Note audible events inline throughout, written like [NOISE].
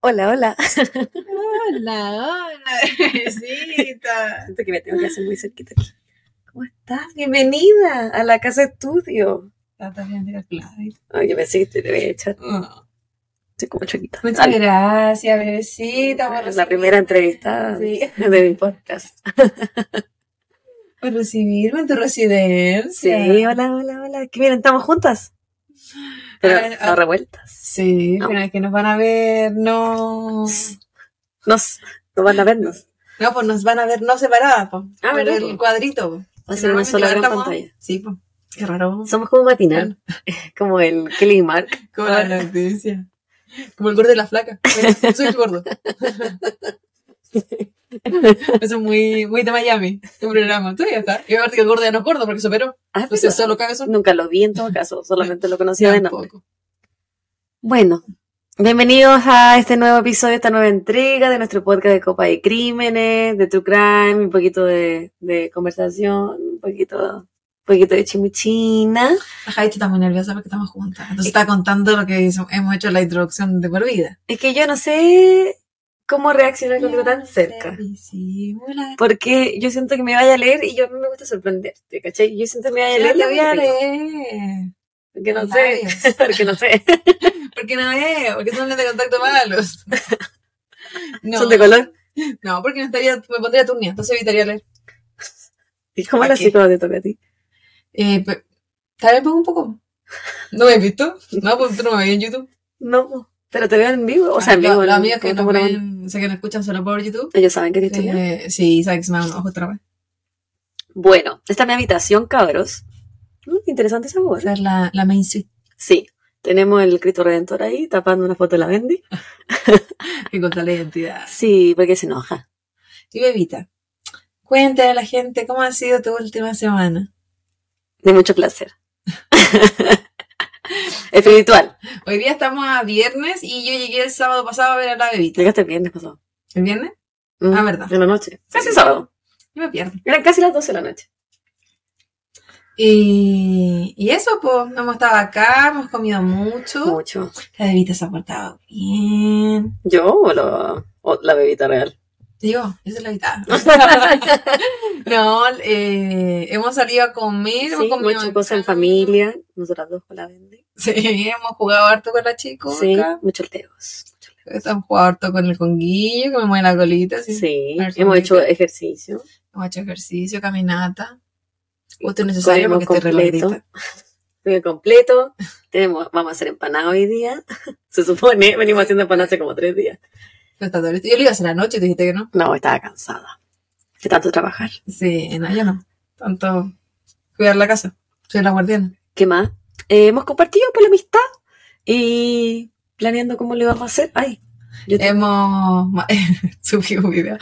Hola, hola. [LAUGHS] Hola, hola, [LAUGHS] bebecita. Siento que me tengo que hacer muy cerquita aquí. ¿Cómo estás? Bienvenida a la casa estudio. Está bien de la clave. Ay, yo pensé que te voy a echar. Oh, Estoy como chiquita. Muchas gracias, bebecita. por Es la primera entrevista Sí. de mi podcast. [LAUGHS] por recibirme en tu residencia. Sí, hola, hola, hola. Que miren, estamos juntas. Pero Ah, ah. no revueltas. Sí, No. pero es que nos van a ver, no. [LAUGHS] Nos, no van a vernos. No, pues nos van a ver no separadas, pues. Ah, por ¿verdad, el po? cuadrito. po. Va a ser una sola gran Estamos- pantalla. Sí, pues. Qué raro. Somos como matinal. [LAUGHS] Como el Kelly Mark. Como la noticia. Como el gordo de la flaca. Soy el gordo. [LAUGHS] [LAUGHS] Eso es muy, muy de Miami. Tu programa. Tú ya está. Y aparte que el gordo ya no es gordo porque se operó. Ah, Entonces solo. Nunca lo vi en todo caso, solamente lo conocía de nombre. Bueno, bienvenidos a este nuevo episodio, esta nueva entrega de nuestro podcast de Copa de Crímenes, de True Crime, un poquito de, de conversación, un poquito, un poquito de chimichina. Javi está muy nerviosa porque estamos juntas. Entonces está contando lo que hizo- hemos hecho en la introducción de por vida. Es que yo no sé cómo reaccionar con algo tan cerca. Porque yo siento que me vaya a leer y yo a mí me gusta sorprenderte, ¿cachai? Yo siento que me vaya a leer. te voy a leer. Porque no sé, [LAUGHS] porque no sé. [LAUGHS] Porque no es, porque son de contacto malos. [LAUGHS] No, Son de color. No, porque me, estaría, me pondría turnia, entonces evitaría leer. ¿Y cómo ¿Para la psicóloga te toca a ti? Eh, tal vez pongo un poco. ¿No me has visto? No, pues tú no me ves en YouTube. No, pero te veo en vivo, o sea, en vivo. Los amigos que nos ven, o sea, que nos escuchan solo por YouTube. Ellos saben que estoy estudiando. Eh, sí, saben que se me da un ojo otra vez. Bueno, esta es mi habitación, cabros. Mm, interesante esa voz. Esa es la, la main suite Sí, tenemos el Cristo Redentor ahí tapando una foto de la Bendy. [LAUGHS] que contra la identidad. Sí, porque se enoja. Y bebita, cuéntale a la gente cómo ha sido tu última semana. De mucho placer. [LAUGHS] Espiritual. Hoy día estamos a viernes y yo llegué el sábado pasado a ver a la bebita. Llegaste el viernes pasado. ¿El viernes? Mm, Ah, verdad. En la noche. Casi sábado. Yo me pierdo. Eran casi las 12 de la noche. Y, y eso, pues, hemos estado acá, hemos comido mucho. Mucho. La bebita se ha portado bien. ¿Yo o, la bebita real? Digo, esa es la mitad. [LAUGHS] no, eh, hemos salido a comer, hemos Sí, comido muchas cosas en familia. Nosotras dos con la Bendy. Sí, hemos jugado harto con la chica. Sí, muchos teos. Hemos jugado harto con el conguillo, que me mueve la colita. Sí. Hemos hecho ejercicio. Hemos hecho ejercicio, caminata. Justo es necesario porque estoy completo. relajadita. [LAUGHS] Estuve completo. Tenemos, vamos a hacer empanadas hoy día. [LAUGHS] Se supone, venimos haciendo empanadas hace como tres días. Está. Yo lo iba a hacer anoche, te dijiste que no. No, estaba cansada. De tanto trabajar. Sí, no, yo no. Tanto cuidar la casa. Soy la guardiana. ¿Qué más? Eh, hemos compartido por la amistad y planeando cómo le vamos a hacer. Ay, yo te- Hemos [LAUGHS] subido un video.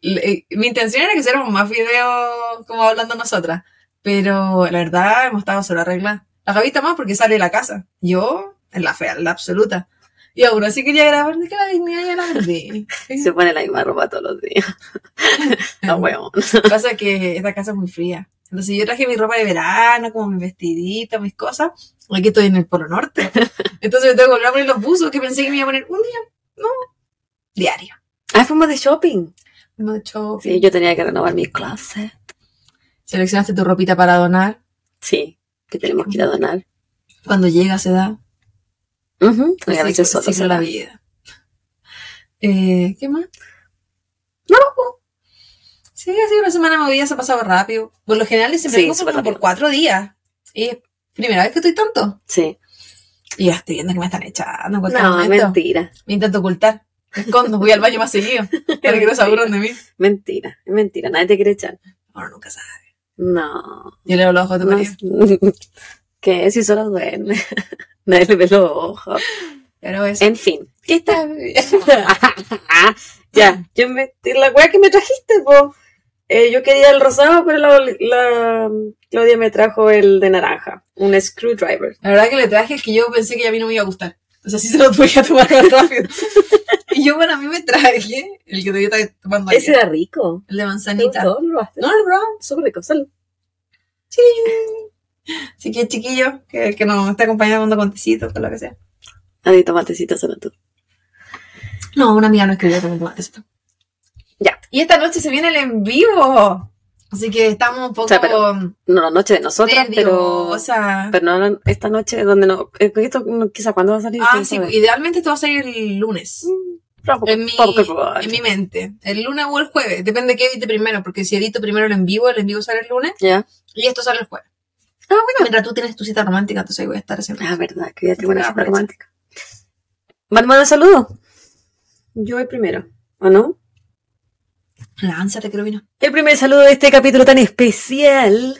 Le- Mi intención era que hiciéramos más videos como hablando nosotras. Pero la verdad hemos estado solo arregladas. La Javita más porque sale de la casa. Yo, en la fea, en la absoluta. Y aún así quería grabar de que la dignidad ya la perdí. [LAUGHS] se pone la misma ropa todos los días. [LAUGHS] Ah, huevón. Pasa que esta casa es muy fría. Entonces yo traje mi ropa de verano, como mi vestidito, mis cosas. Aquí estoy en el Polo Norte. [LAUGHS] Entonces me tengo que volver a poner los buzos que pensé que me iba a poner un día. No. Diario. Ah, fuimos de shopping. Mucho. Sí, yo tenía que renovar mi clase. Seleccionaste tu ropita para donar. Sí, que tenemos que ir a donar. Cuando llega se da. Ujú, y a Así veces solo así se la da. vida. Eh, ¿Qué más? No, Sí, ha sido una semana movida, se ha pasado rápido. Por lo general siempre Sí, como por cuatro días. Y es primera vez que estoy tanto. Sí. Y ya estoy viendo que me están echando en cualquier No, momento. mentira. Me intento ocultar. Me escondo, voy al baño más seguido. [LAUGHS] Para que no se aburran de mí. Mentira, es mentira. Nadie te quiere echar. Ahora nunca sabe. No. Yo leo los ojos de tu no marido. [LAUGHS] ¿Qué? Si solo duerme. [LAUGHS] Nadie le ve los ojos. Pero eso. En fin. ¿Qué está? [LAUGHS] ya, yo me, la weá que me trajiste, po. Eh, yo quería el rosado, pero la, la Claudia me trajo el de naranja, un screwdriver. La verdad que le traje es que yo pensé que a mí no me iba a gustar. Entonces así se lo tuve que tomar más rápido. [LAUGHS] y yo, bueno, a mí me traje el que te estaba tomando Ese ayer. era rico. El de ¿Te manzanita. ¿No? No, no, bro. Súper rico, salud. Sí. Así que chiquillo, que, que nos esté acompañando con tecitos, con lo que sea. Adi, tomatecito solo tú. No, una amiga no escribió con tomatecito. Ya. Y esta noche se viene el en vivo. Así que estamos un poco O sea, pero- No, la noche de nosotras, pero... nerviosas. Pero no esta noche donde no... eh, Esto quizá cuándo va a salir. Ah, sí, sabe. idealmente esto va a salir el lunes. Poco- En mi, en mi mente. El lunes o el jueves. Depende de qué edite primero. Porque si edito primero el en vivo, el en vivo sale el lunes. Ya. Y esto sale el jueves. Ah, bueno. Mientras tú tienes tu cita romántica, entonces ahí voy a estar haciendo. Ah, verdad, que ya tengo una cita romántica. ¿Van a saludos? Yo voy primero, ¿o no? Lánzate, Cruvino. El primer saludo de este capítulo tan especial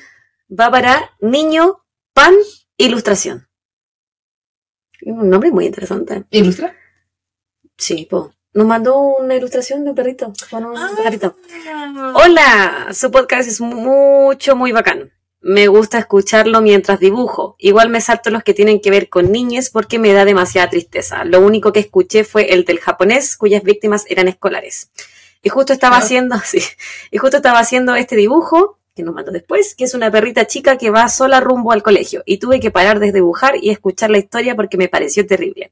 va para Niño Pan Ilustración. Un nombre muy interesante. ¿Ilustra? Sí, po. Nos mandó una ilustración de un perrito con un Ah. pajarito. Hola, su podcast es mucho, muy bacán. Me gusta escucharlo mientras dibujo. Igual me salto los que tienen que ver con niñes porque me da demasiada tristeza. Lo único que escuché fue el del japonés cuyas víctimas eran escolares. Y justo estaba haciendo, [LAUGHS] sí, y justo estaba haciendo este dibujo que nos mandó después, que es una perrita chica que va sola rumbo al colegio. Y tuve que parar de dibujar y escuchar la historia porque me pareció terrible.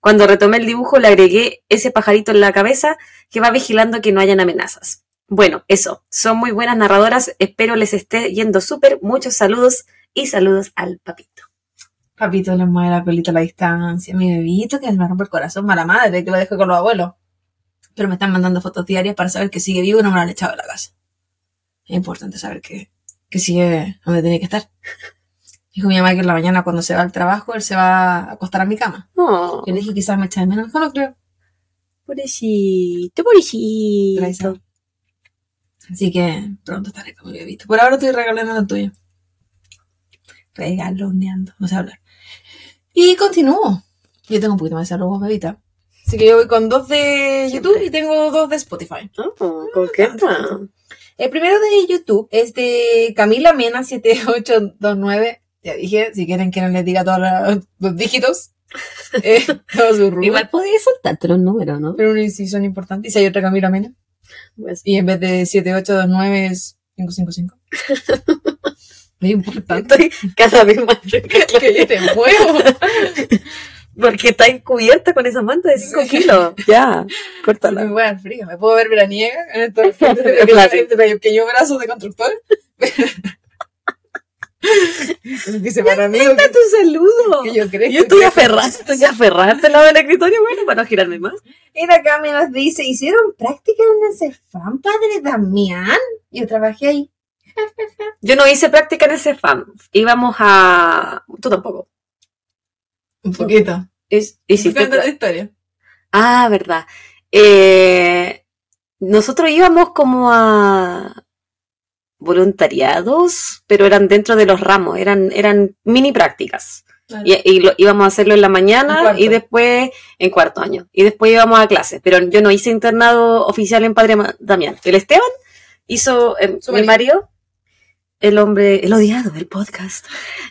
Cuando retomé el dibujo le agregué ese pajarito en la cabeza que va vigilando que no hayan amenazas. Bueno, eso, son muy buenas narradoras, espero les esté yendo súper, muchos saludos y saludos al papito. Papito le mueve la colita a la distancia. Mi bebito que me rompe el corazón, mala madre, que lo dejo con los abuelos. Pero me están mandando fotos diarias para saber que sigue vivo y no me lo han echado de la casa. Es importante saber que, que sigue donde tiene que estar. Dijo mi mamá que en la mañana cuando se va al trabajo, él se va a acostar a mi cama. Oh, Yo le dije quizás me echa de menos. No creo. pobrecito, pobrecito. Gracias. Así que pronto estaré con mi bebito. Por ahora estoy regalando lo tuyo. Regaloneando, no sé hablar. Y continúo. Yo tengo un poquito más de saludos, bebita. Así que yo voy con dos de YouTube Siempre. y tengo dos de Spotify. Oh, coqueta. El primero de YouTube es de Camila Mena 7829. Ya dije, si quieren que no les diga todos los, dígitos. [LAUGHS] Eh, todos. Igual podías saltarte los números, ¿no? Pero sí son importantes. Y si hay otra Camila Mena. Pues, Y en vez de 7829 es 555. Es importante. estoy cada vez más [LAUGHS] rica, que yo te muevo. [LAUGHS] Porque está encubierta con esa manta de 5 kilos. Ya, [LAUGHS] Me córtala. voy al frío. Me puedo ver veraniega en estos Claro. este pequeño brazo de constructor. Dice para mí ¡Está tu saludo! que yo creo Yo estoy aferrada, estoy aferrada al lado del escritorio, bueno, para no girarme más. Mira, acá me nos dice, ¿hicieron práctica en el Cefam, padre Damián? Yo trabajé ahí. [LAUGHS] Yo no hice práctica en ese fan. Íbamos a. Tú tampoco. Un poquito. His- Hiciste. La historia. Ah, verdad. Eh, nosotros íbamos como a voluntariados, pero eran dentro de los ramos, eran, eran mini prácticas. Y, y lo, íbamos a hacerlo en la mañana y después en cuarto año. Y después íbamos a clases. Pero yo no hice internado oficial en Padre Damián. El Esteban hizo, eh, Su mi marido, el hombre, el odiado del podcast.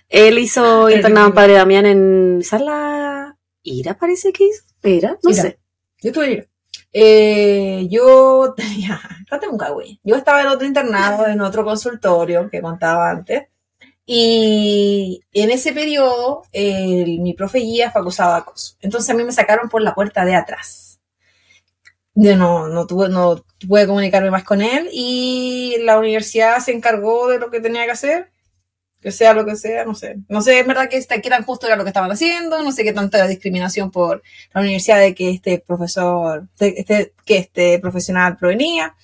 Él hizo [LAUGHS] internado en. Padre Damián en Sala Ira, parece que hizo. Era, no Ira. sé. Yo tuve que ir. Eh, yo [LAUGHS] tenía. Yo estaba en otro internado, en otro consultorio que contaba antes. Y en ese periodo, mi profe guía fue acusado de acoso. Entonces a mí me sacaron por la puerta de atrás. Yo no, no, tuve, no pude comunicarme más con él y la universidad se encargó de lo que tenía que hacer. Que sea lo que sea, no sé. No sé, es verdad que, esta- que tan justo era lo que estaban haciendo, no sé qué tanta discriminación por la universidad de que este profesor, de este, que este profesional provenía.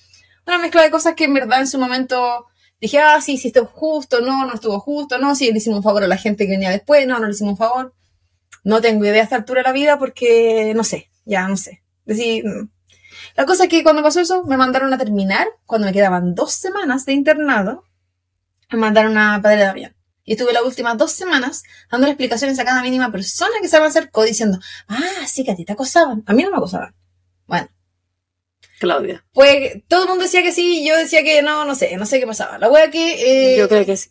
Una mezcla de cosas que en verdad en su momento dije, ah, sí, sí estuvo justo, no, no estuvo justo, no, sí le hicimos un favor a la gente que venía después, no, no le hicimos un favor. No tengo idea a esta altura de la vida porque no sé, ya no sé. Decir, mm. la cosa es que cuando pasó eso, me mandaron a terminar, cuando me quedaban dos semanas de internado, mandaron a Padre Damián. Y estuve las últimas dos semanas dando explicaciones a cada mínima persona que se me acercó diciendo, ah, sí, que a ti te acosaban. A mí no me acosaban. Bueno, Claudia. pues todo el mundo decía que sí, yo decía que no, no sé, no sé qué pasaba. La wea que eh, Yo creo que sí.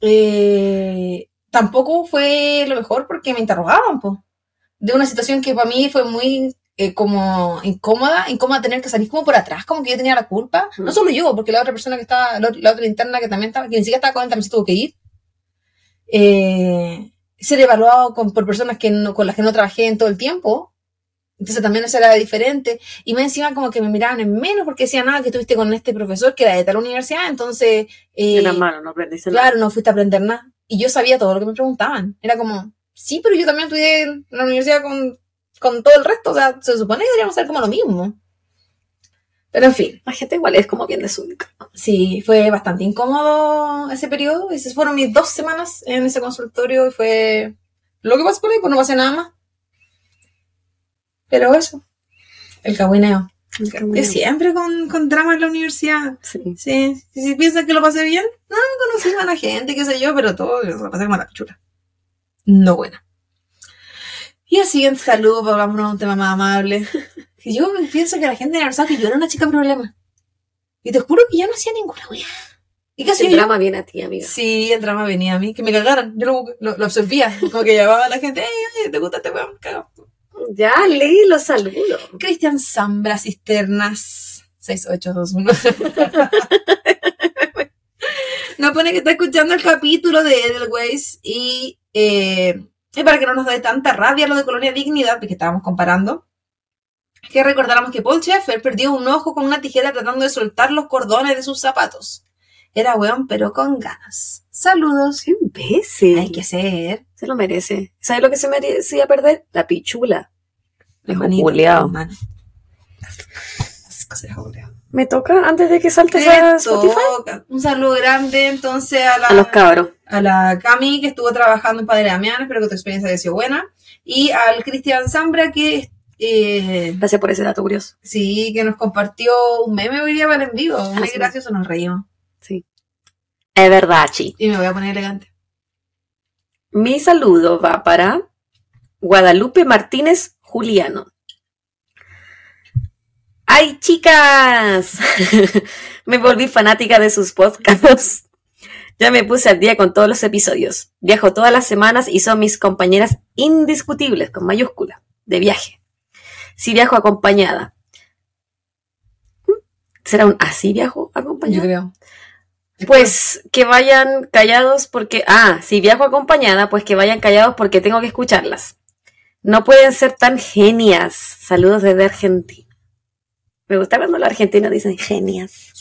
eh, tampoco fue lo mejor porque me interrogaban, pues. De una situación que para mí fue muy eh, como incómoda, incómoda tener que salir como por atrás, como que yo tenía la culpa. No solo yo, porque la otra persona que estaba, la, la otra interna que también estaba, que ni siquiera estaba con él, también se tuvo que ir. eh, ser evaluado con, por personas que no, con las que no trabajé en todo el tiempo. Entonces también eso era diferente. Y más encima como que me miraban en menos porque decían, nada, que estuviste con este profesor que era de tal universidad, entonces... Eh, Era malo, no aprendiste nada. Claro, no fuiste a aprender nada. Y yo sabía todo lo que me preguntaban. Era como, sí, pero yo también estudié en la universidad con, con todo el resto. O sea, se supone que deberíamos ser como lo mismo. Pero en fin, La gente igual es como bien desubicada. sí, fue bastante incómodo ese periodo. Esas fueron mis dos semanas en ese consultorio y fue lo que pasó por ahí, pues no pasé nada más. Pero eso, el cagüineo. Es siempre con, con drama en la universidad. Sí. Sí, si si piensan que lo pasé bien, no, conocí a la gente, qué sé yo, pero todo lo pasé como la chula. No buena. Y el siguiente saludo, para hablar de un tema más amable. [LAUGHS] Que yo pienso que la gente en pensado que yo era una chica problema. Y te juro que yo no hacía ninguna wea. ¿Y hacía El yo? drama viene a ti, amiga. Sí, el drama venía a mí, que me cagaran. Yo lo, lo, lo absorbía. Como que llamaba a la gente, ey, ¿te gusta este weón? Cagado. Ya, leí los saludos. Cristian Zambra Cisternas 6821. [LAUGHS] Nos pone que está escuchando el capítulo de Edelweiss y, eh, y para que no nos dé tanta rabia lo de Colonia Dignidad, porque estábamos comparando, que recordáramos que Paul Schaeffer perdió un ojo con una tijera tratando de soltar los cordones de sus zapatos. Era weón, pero con ganas. Saludos. Qué imbécil. Hay que ser. Se lo merece. ¿Sabes lo que se merecía perder? La pichula. Manito, hermano. Esas cosas. Me toca antes de que saltes Te a Spotify. toca. Un saludo grande entonces a la, A los cabros. a la Cami que estuvo trabajando en Padre Damián, espero que tu experiencia haya sido buena. Y al Cristian Zambra que eh, Gracias por ese dato curioso. sí, que nos compartió un meme hoy día para el en vivo. Muy sí. gracioso, nos reímos. Sí. Es verdad, chi. Y me voy a poner elegante. Mi saludo va para Guadalupe Martínez Juliano. ¡Ay, chicas! [LAUGHS] me volví fanática de sus podcasts. Ya me puse al día con todos los episodios. Viajo todas las semanas y son mis compañeras indiscutibles, con mayúscula, de viaje. Si viajo acompañada. ¿Mm? ¿Será un así viajo acompañada? creo. Pues que vayan callados porque... Ah, si viajo acompañada, pues que vayan callados porque tengo que escucharlas. No pueden ser tan genias. Saludos desde Argentina. Me gusta cuando los argentinos dicen genias.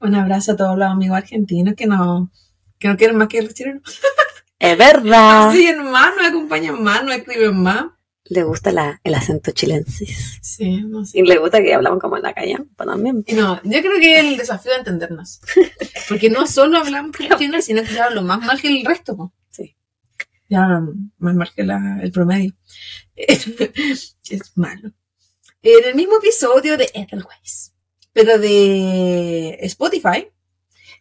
Un abrazo a todos los amigos argentinos que no, que no quieren más que los chilenos. [LAUGHS] Es verdad. Siguen más, nos acompañan más, nos escriben más. Le gusta la- el acento chilensis. Sí, no sé. Y le gusta que hablamos como en la calle. Pues también. No, yo creo que el desafío de entendernos. [LAUGHS] Porque no solo hablamos chino, sino que ya hablo más mal que el resto. po. Sí. Ya más mal que la- el promedio. [LAUGHS] es malo. En el mismo episodio de Edelweiss, pero de Spotify,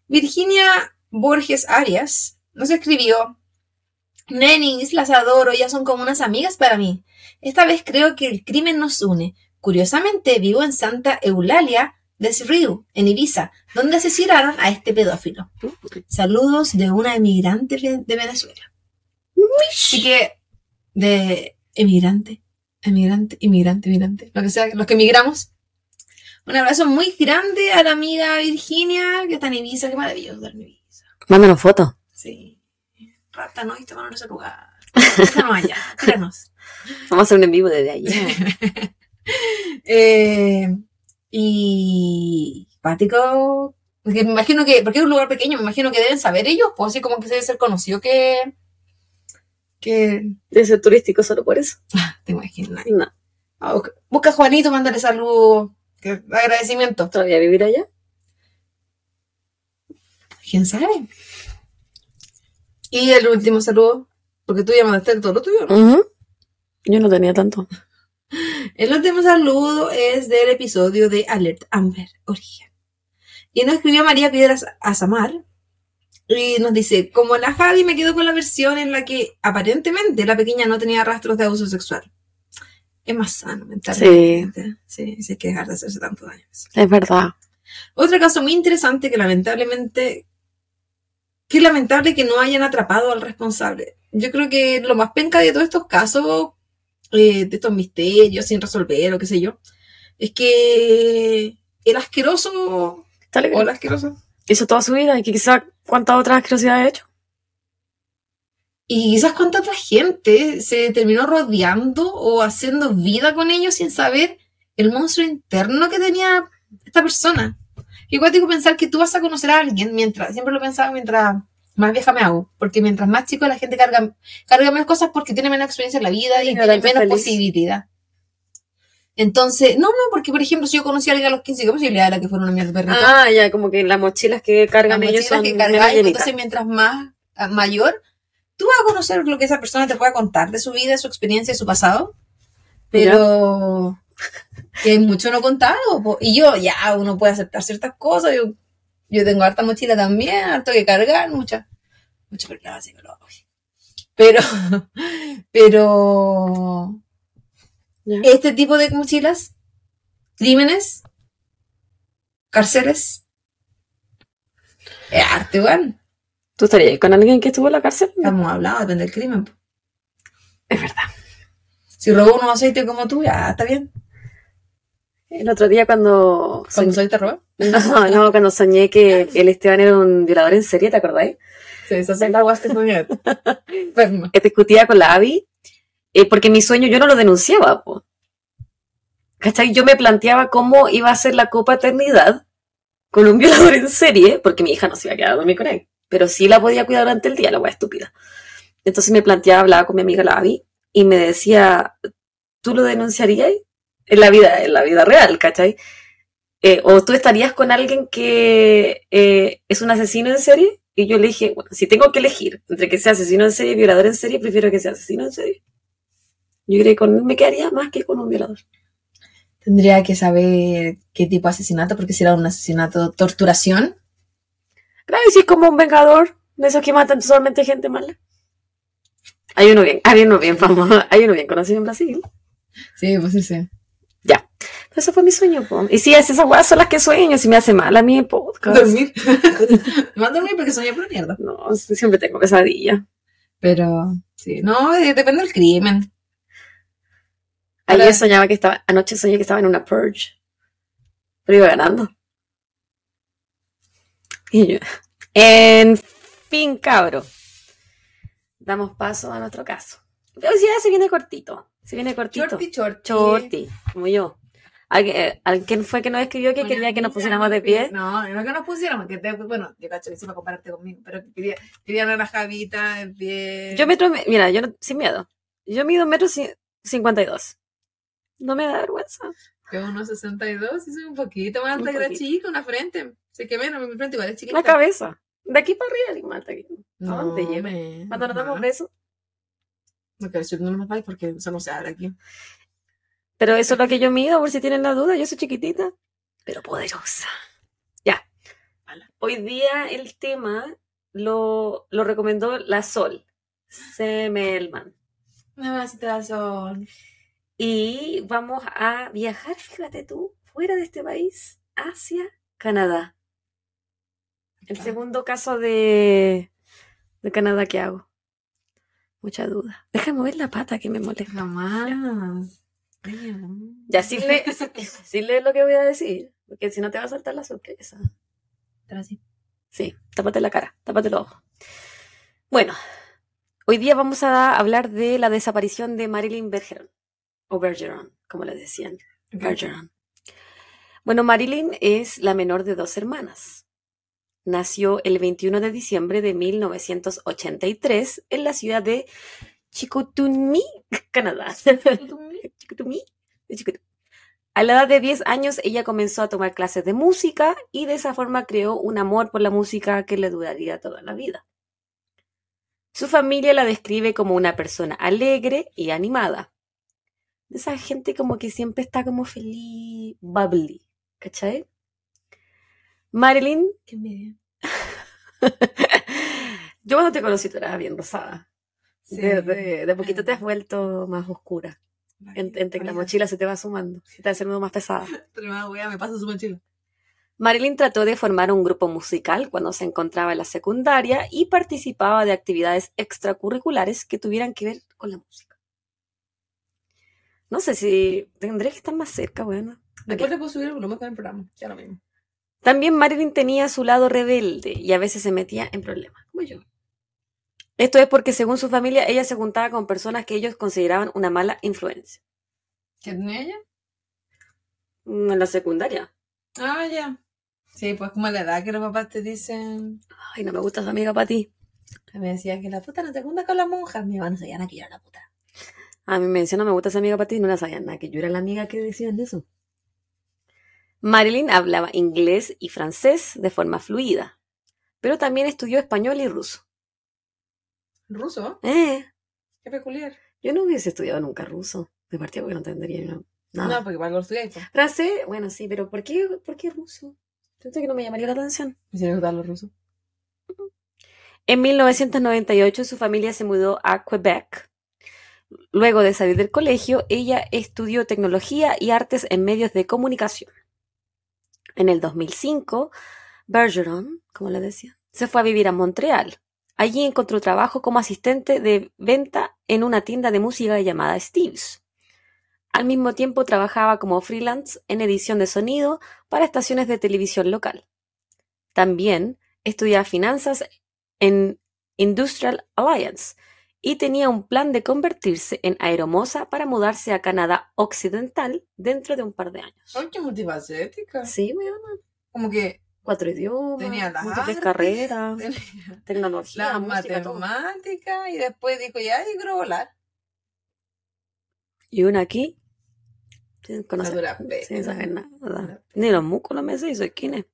Virginia Borges Arias nos escribió Nenis, las adoro, ya son como unas amigas para mí. Esta vez creo que el crimen nos une. Curiosamente, vivo en Santa Eulalia de Sriu, en Ibiza, donde asesinaron a este pedófilo. Saludos de una emigrante de de Venezuela. Así que, de emigrante, emigrante, inmigrante, emigrante, lo que sea, los que emigramos. Un abrazo muy grande a la amiga Virginia, que está en Ibiza, qué maravilloso estar en Ibiza. Mándanos fotos. Sí. Rata, no, y tomaron ese lugar. Déjanos allá, tíranos. [LAUGHS] Vamos a hacer un en vivo desde allí. [LAUGHS] Eh, y Pático, me imagino que, porque es un lugar pequeño, me imagino que deben saber ellos, pues así como que debe ser conocido que, que, Debe ser turístico solo por eso. te imaginas. No. Ah, busca- Busca a Juanito, mándale saludos, agradecimiento. ¿Todavía vivir allá? ¿Quién sabe? Y el último saludo, porque tú ya mandaste todo lo tuyo, ¿no? Yo no tenía tanto. [LAUGHS] El último saludo es del episodio de Alert Amber Origen. Y nos escribió María Piedras Azamar. Y nos dice, como la Javi me quedo con la versión en la que aparentemente la pequeña no tenía rastros de abuso sexual. Es más sano mentalmente. Sí, sí, hay que dejar de hacerse tanto daño. Es verdad. Otro caso muy interesante que lamentablemente, que lamentable que no hayan atrapado al responsable. Yo creo que lo más penca de todos estos casos, eh, de estos misterios sin resolver o qué sé yo, es que el asqueroso o la asquerosa Hizo toda su vida y que quizá cuántas otras asquerosidades ha hecho. Y quizás cuánta otra gente se terminó rodeando o haciendo vida con ellos sin saber el monstruo interno que tenía esta persona. Igual tengo que pensar que tú vas a conocer a alguien mientras, siempre lo pensaba mientras más vieja me hago, porque mientras más chico la gente carga, carga menos cosas porque tiene menos experiencia en la vida y tiene menos posibilidad. Entonces, no, no, porque por ejemplo, si yo conocí a alguien a los 15, ¿qué posibilidad era que fuera una mierda perrito? Ah, ya, como que las mochilas que cargan las ellos mochilas son que llenitas. entonces mientras más ah, mayor, tú vas a conocer lo que esa persona te pueda contar de su vida, su experiencia, su pasado, pero [LAUGHS] que hay mucho no contado. po. Y yo, ya, uno puede aceptar ciertas cosas, yo, yo tengo harta mochila también, harto que cargar, mucha, psicológico. Pero, [LAUGHS] pero, Ya. este tipo de mochilas, crímenes, cárceles, es arte, igual. ¿Tú estarías con alguien que estuvo en la cárcel? Hemos hablado, depende del crimen. po. Es verdad. Si robó unos aceites como tú, ya está bien. El otro día cuando... Cuando soy te robó. No, no, cuando soñé que el Esteban era un violador en serie, ¿te acordáis? Sí, esas son las guas que soñé. Que discutía con la Abby, eh, porque mi sueño yo no lo denunciaba, po. ¿Cachai? Yo me planteaba cómo iba a ser la Copa Eternidad con un violador en serie, porque mi hija no se iba a quedar a dormir con él, pero sí la podía cuidar durante el día, la wea estúpida. Entonces me planteaba, hablaba con mi amiga la Abby, y me decía, ¿tú lo denunciarías? En la vida, en la vida real, ¿cachai? Eh, o tú estarías con alguien que eh, es un asesino en serie y yo le dije, bueno, si tengo que elegir entre que sea asesino en serie y violador en serie, prefiero que sea asesino en serie. Yo creo que con él me quedaría más que con un violador. Tendría que saber qué tipo de asesinato, porque si era un asesinato, torturación. Claro, y si es como un vengador, de esos que matan solamente gente mala. Hay uno bien, hay uno bien famoso, [LAUGHS] hay uno bien conocido en Brasil. Sí, pues sí, sí. Ya. Pero eso fue mi sueño, po. Y sí, esas weas son las que sueño, si me hace mal a mí el podcast. Dormir. [LAUGHS] Me a dormir porque soñé por mierda. No, siempre tengo pesadilla. Pero, sí, no, eh, depende del crimen. Ayer Ahora- soñaba que estaba, anoche soñé que estaba en una purge. Pero iba ganando. Y yo, en fin, cabro. Damos paso a nuestro caso. Pero sí, ya se viene cortito. Se viene cortito. Shorty, shorty. Shorty, como yo. ¿Alguien, eh, ¿Alguien fue que nos escribió que quería que nos pusiéramos de pie? No, no que nos pusiéramos, que te, bueno, yo cacho que sí para compararte conmigo, pero que quería, querían una javita en pie. Yo metro, mira, yo no- sin miedo. Yo mido un metro ci- cincuenta y dos. No me da vergüenza. Que unos 62, y soy un poquito más alta que la chica, una frente. Sé que menos, mi frente igual es chiquita. La cabeza. De aquí para arriba, más alta que- No, ¿A dónde Cuando nos damos besos. No quiero decir no nos vais porque eso no se abre aquí. Pero eso es lo que yo mido, por si tienen la duda. Yo soy chiquitita, pero poderosa. Ya. Hoy día el tema lo, lo recomendó la Sol, Semelman. Una vasita de sol. Y vamos a viajar, fíjate tú, fuera de este país, hacia Canadá. El Ya. segundo caso de, de Canadá que hago. Mucha duda. Déjame mover la pata que me molesta. Jamás. Ya, sí lee, sí [LAUGHS] lee lo que voy a decir, porque si no te va a saltar la sorpresa. Pero así. Sí, tápate la cara, tápate los ojos. Bueno, hoy día vamos a hablar de la desaparición de Marilyn Bergeron, o Bergeron, como le decían. Bergeron. Bueno, Marilyn es la menor de dos hermanas. Nació el 21 de diciembre de 1983 en la ciudad de Chicoutimi, Canadá. Chicoutimi. [LAUGHS] A la edad de 10 años ella comenzó a tomar clases de música y de esa forma creó un amor por la música que le duraría toda la vida. Su familia la describe como una persona alegre y animada. De esa gente como que siempre está como feliz, bubbly, ¿cachai? Marilyn, Qué envidia. [LAUGHS] yo cuando te conocí tú eras bien rosada. Sí. De, de- de poquito te has vuelto más oscura. En- entre que la mochila se te va sumando, se te va haciendo más pesada. [LAUGHS] Wea, me pasa su mochila. Marilyn trató de formar un grupo musical cuando se encontraba en la secundaria y participaba de actividades extracurriculares que tuvieran que ver con la música. No sé si tendré que estar más cerca, bueno. Después le puedo subir el volumen con el programa. Ya lo mismo. También Marilyn tenía su lado rebelde y a veces se metía en problemas, como yo. Esto es porque según su familia ella se juntaba con personas que ellos consideraban una mala influencia. ¿Qué tenía ella? En la secundaria. Ah, ya. Sí, pues como a la edad que los papás te dicen. Ay, no me gusta esa amiga para ti. Me decían que la puta no te junta con las monjas. Mi mamá no sabía nada que yo era la puta. A mí me decían, no me gusta esa amiga para ti, no la sabían nada, que yo era la amiga que decían eso. Marilyn hablaba inglés y francés de forma fluida, pero también estudió español y ruso. ¿Ruso? Eh, Qué peculiar. yo no hubiese estudiado nunca ruso, de partida porque no entendería no- nada. No, porque igual lo pues. Francés, bueno, sí, pero ¿por qué, por qué ruso? Siento que no me llamaría la atención. ¿Y si gustan los rusos? En 1998 su familia se mudó a Quebec. Luego de salir del colegio, ella estudió tecnología y artes en medios de comunicación. En el 2005, Bergeron, como le decía, se fue a vivir a Montreal. Allí encontró trabajo como asistente de venta en una tienda de música llamada Steve's. Al mismo tiempo trabajaba como freelance en edición de sonido para estaciones de televisión local. También estudiaba finanzas en Industrial Alliance y tenía un plan de convertirse en aeromoza para mudarse a Canadá Occidental dentro de un par de años. Ay, qué multifacética. Sí, weona. Como que Cuatro idiomas, tenía las múltiples artes, carreras, tenía tecnología, la música, todo. matemática y después dijo, ya, yo quiero volar. Y una aquí, sin conocer, sin saber nada. Ni los músculos me sé, soy quién es.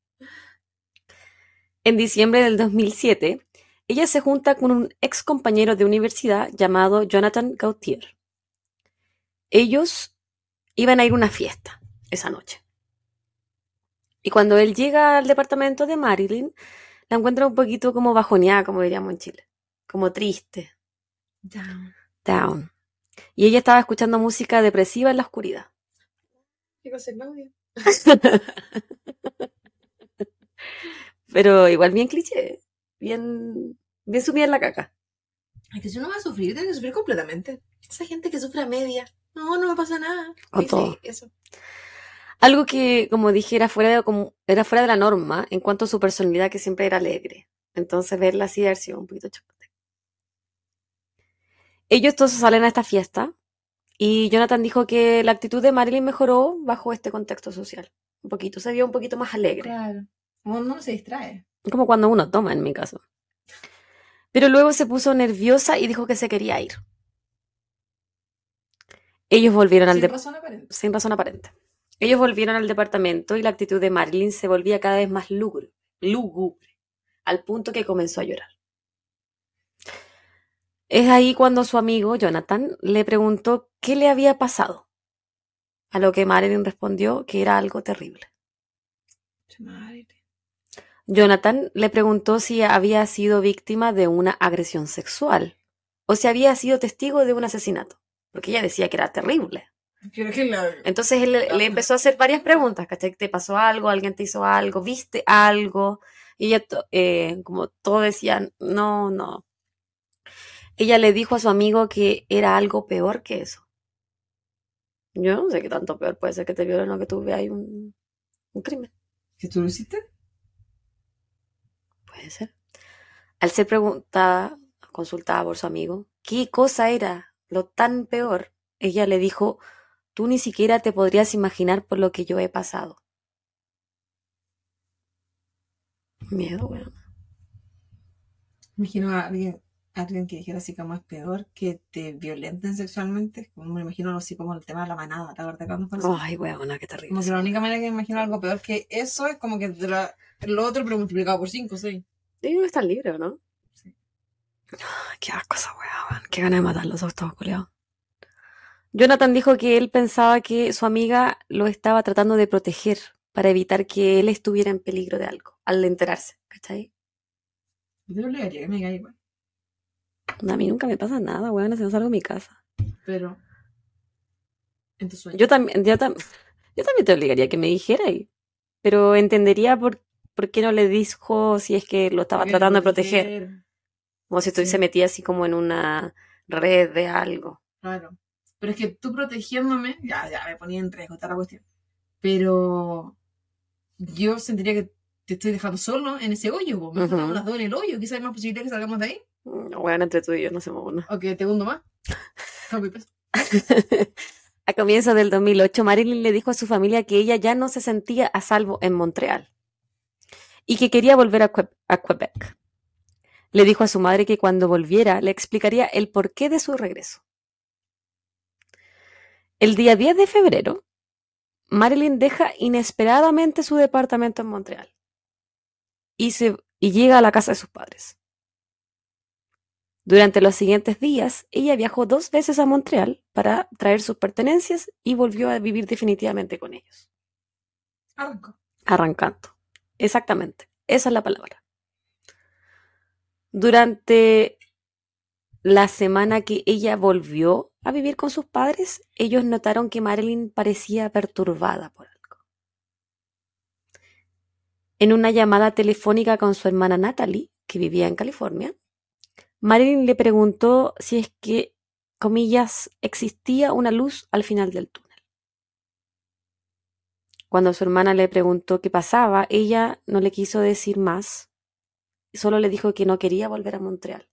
En diciembre del 2007, ella se junta con un ex compañero de universidad llamado Jonathan Gautier. Ellos iban a ir a una fiesta esa noche. Y cuando él llega al departamento de Marilyn, la encuentra un poquito como bajoneada, como diríamos en Chile. Como triste, Ya. down. Y ella estaba escuchando música depresiva en la oscuridad. [LAUGHS] Pero igual bien cliché, bien, bien sumida en la caca. Es que si uno va a sufrir, tiene que sufrir completamente. Esa gente que sufre a media. No, no me pasa nada. Sí, todo. sí, eso. Algo que, como dije, era fuera de, como, era fuera de la norma en cuanto a su personalidad, que siempre era alegre. Entonces, verla así haber sido un poquito chocante. Ellos entonces salen a esta fiesta y Jonathan dijo que la actitud de Marilyn mejoró bajo este contexto social. Un poquito, se vio un poquito más alegre. Claro. Uno se distrae. Como cuando uno toma, en mi caso. Pero luego se puso nerviosa y dijo que se quería ir. Ellos volvieron al departamento. sin razón aparente. Ellos volvieron al departamento y la actitud de Marilyn se volvía cada vez más lúgubre, lúgubre, al punto que comenzó a llorar. Es ahí cuando su amigo Jonathan le preguntó qué le había pasado, a lo que Marilyn respondió que era algo terrible. Madre. Jonathan le preguntó si había sido víctima de una agresión sexual o si había sido testigo de un asesinato, porque ella decía que era terrible. Entonces él le- le empezó a hacer varias preguntas, ¿cachai? ¿Te pasó algo? ¿Alguien te hizo algo? ¿Viste algo? Y ella, eh, como todo decía, no, no. Ella le dijo a su amigo que era algo peor que eso. Yo no sé qué tanto peor puede ser que te violen o que tú veas un, un crimen. ¿Que tú lo hiciste? Puede ser. Al ser preguntada, consultada por su amigo, ¿qué cosa era lo tan peor? Ella le dijo, tú ni siquiera te podrías imaginar por lo que yo he pasado. Miedo, weón. Imagino a alguien, alguien que dijera así como es peor que te violenten sexualmente. Como me imagino así como el tema de la manada, ¿te acuerdas cuando fue eso? Ay, weona, qué terrible. Como que la única manera que me imagino algo peor que eso es como que la- lo otro pero multiplicado por 5 o 6. Digo que están libres, ¿no? Sí. Ay, qué asco esa weón. Qué ganas de matarlos a estos culiados. Jonathan dijo que él pensaba que su amiga lo estaba tratando de proteger para evitar que él estuviera en peligro de algo, al enterarse, ¿cachai? Yo te obligaría que me diga igual. A mí nunca me pasa nada, weón, si no salgo de mi casa. Pero. En tu sueño. Yo también, yo, tam- yo también te obligaría a que me dijera, y- pero entendería por, por qué no le dijo si es que lo estaba Porque tratando de proteger, como si estuviese Sí. metida así como en una red de algo. Claro. Pero es que tú protegiéndome, ya, ya me ponía en riesgo toda la cuestión. Pero yo sentiría que te estoy dejando solo en ese hoyo. Mejor Ujú. estamos las dos en el hoyo, quizás hay más posibilidad que salgamos de ahí. Bueno, entre tú y yo no hacemos uno. Ok, te hundo más. [LAUGHS] A comienzos del 2008, Marilyn le dijo a su familia que ella ya no se sentía a salvo en Montreal y que quería volver a, Que- a Quebec. Le dijo a su madre que cuando volviera le explicaría el porqué de su regreso. El día 10 de febrero, Marilyn deja inesperadamente su departamento en Montreal y, se, y llega a la casa de sus padres. Durante los siguientes días, ella viajó dos veces a Montreal para traer sus pertenencias y volvió a vivir definitivamente con ellos. Arranco. Arrancando. Exactamente. Esa es la palabra. Durante la semana que ella volvió a vivir con sus padres, ellos notaron que Marilyn parecía perturbada por algo. En una llamada telefónica con su hermana Natalie, que vivía en California, Marilyn le preguntó si es que, comillas, existía una luz al final del túnel. Cuando su hermana le preguntó qué pasaba, ella no le quiso decir más, solo le dijo que no quería volver a Montreal.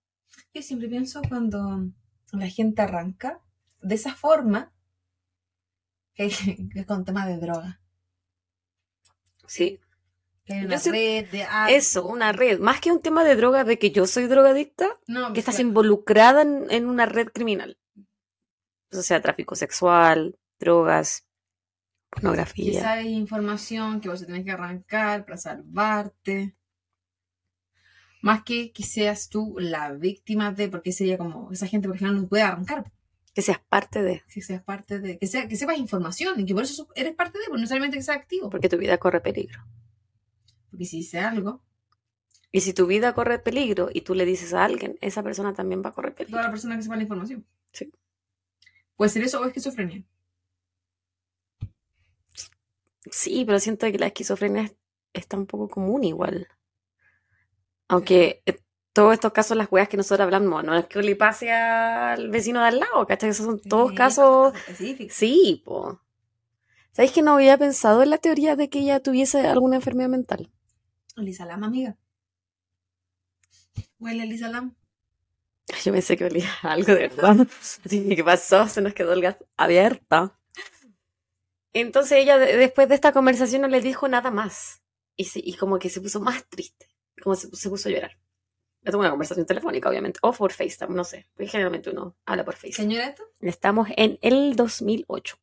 Yo siempre pienso cuando la gente arranca de esa forma, [LAUGHS] que, con temas de droga. Sí. Que hay una red de algo. Eso, una red. Más que un tema de droga, de que yo soy drogadicta, No, que estás claro. involucrada en, en una red criminal. O sea, tráfico sexual, drogas, que pornografía. sabes información que vos tenés que arrancar para salvarte. Más que que seas tú la víctima de, porque sería como, esa gente por ejemplo no puede arrancar, Que seas parte de. que seas parte de, que, sea, que sepas información y que por eso eres parte de, pues no necesariamente que seas activo. Porque tu vida corre peligro. Porque si hice algo, Y si tu vida corre peligro y tú le dices a alguien, esa persona también va a correr toda peligro. la persona que sepa la información. Sí. Puede ser eso o esquizofrenia. Sí, pero siento que la esquizofrenia es- está un poco común igual. Aunque eh, todos estos casos, las weas que nosotros hablamos, no es que le pase al vecino de al lado, ¿cachai? Esos son todos Sí, casos. específicos. Sí, po. ¿Sabéis que no había pensado en la teoría de que ella tuviese alguna enfermedad mental? Lisa Lam, amiga. Huele a Lisa Lam. Yo pensé que olía [LAUGHS] algo de verdad. ¿qué pasó? Se nos quedó el gas abierto. Entonces ella de- después de esta conversación no le dijo nada más. Y, se- y como que se puso más triste. Como se, se puso a llorar. Yo tuve una conversación telefónica, obviamente. O por FaceTime, no sé. Porque generalmente uno habla por FaceTime. ¿Señora esto? Estamos en el 2008.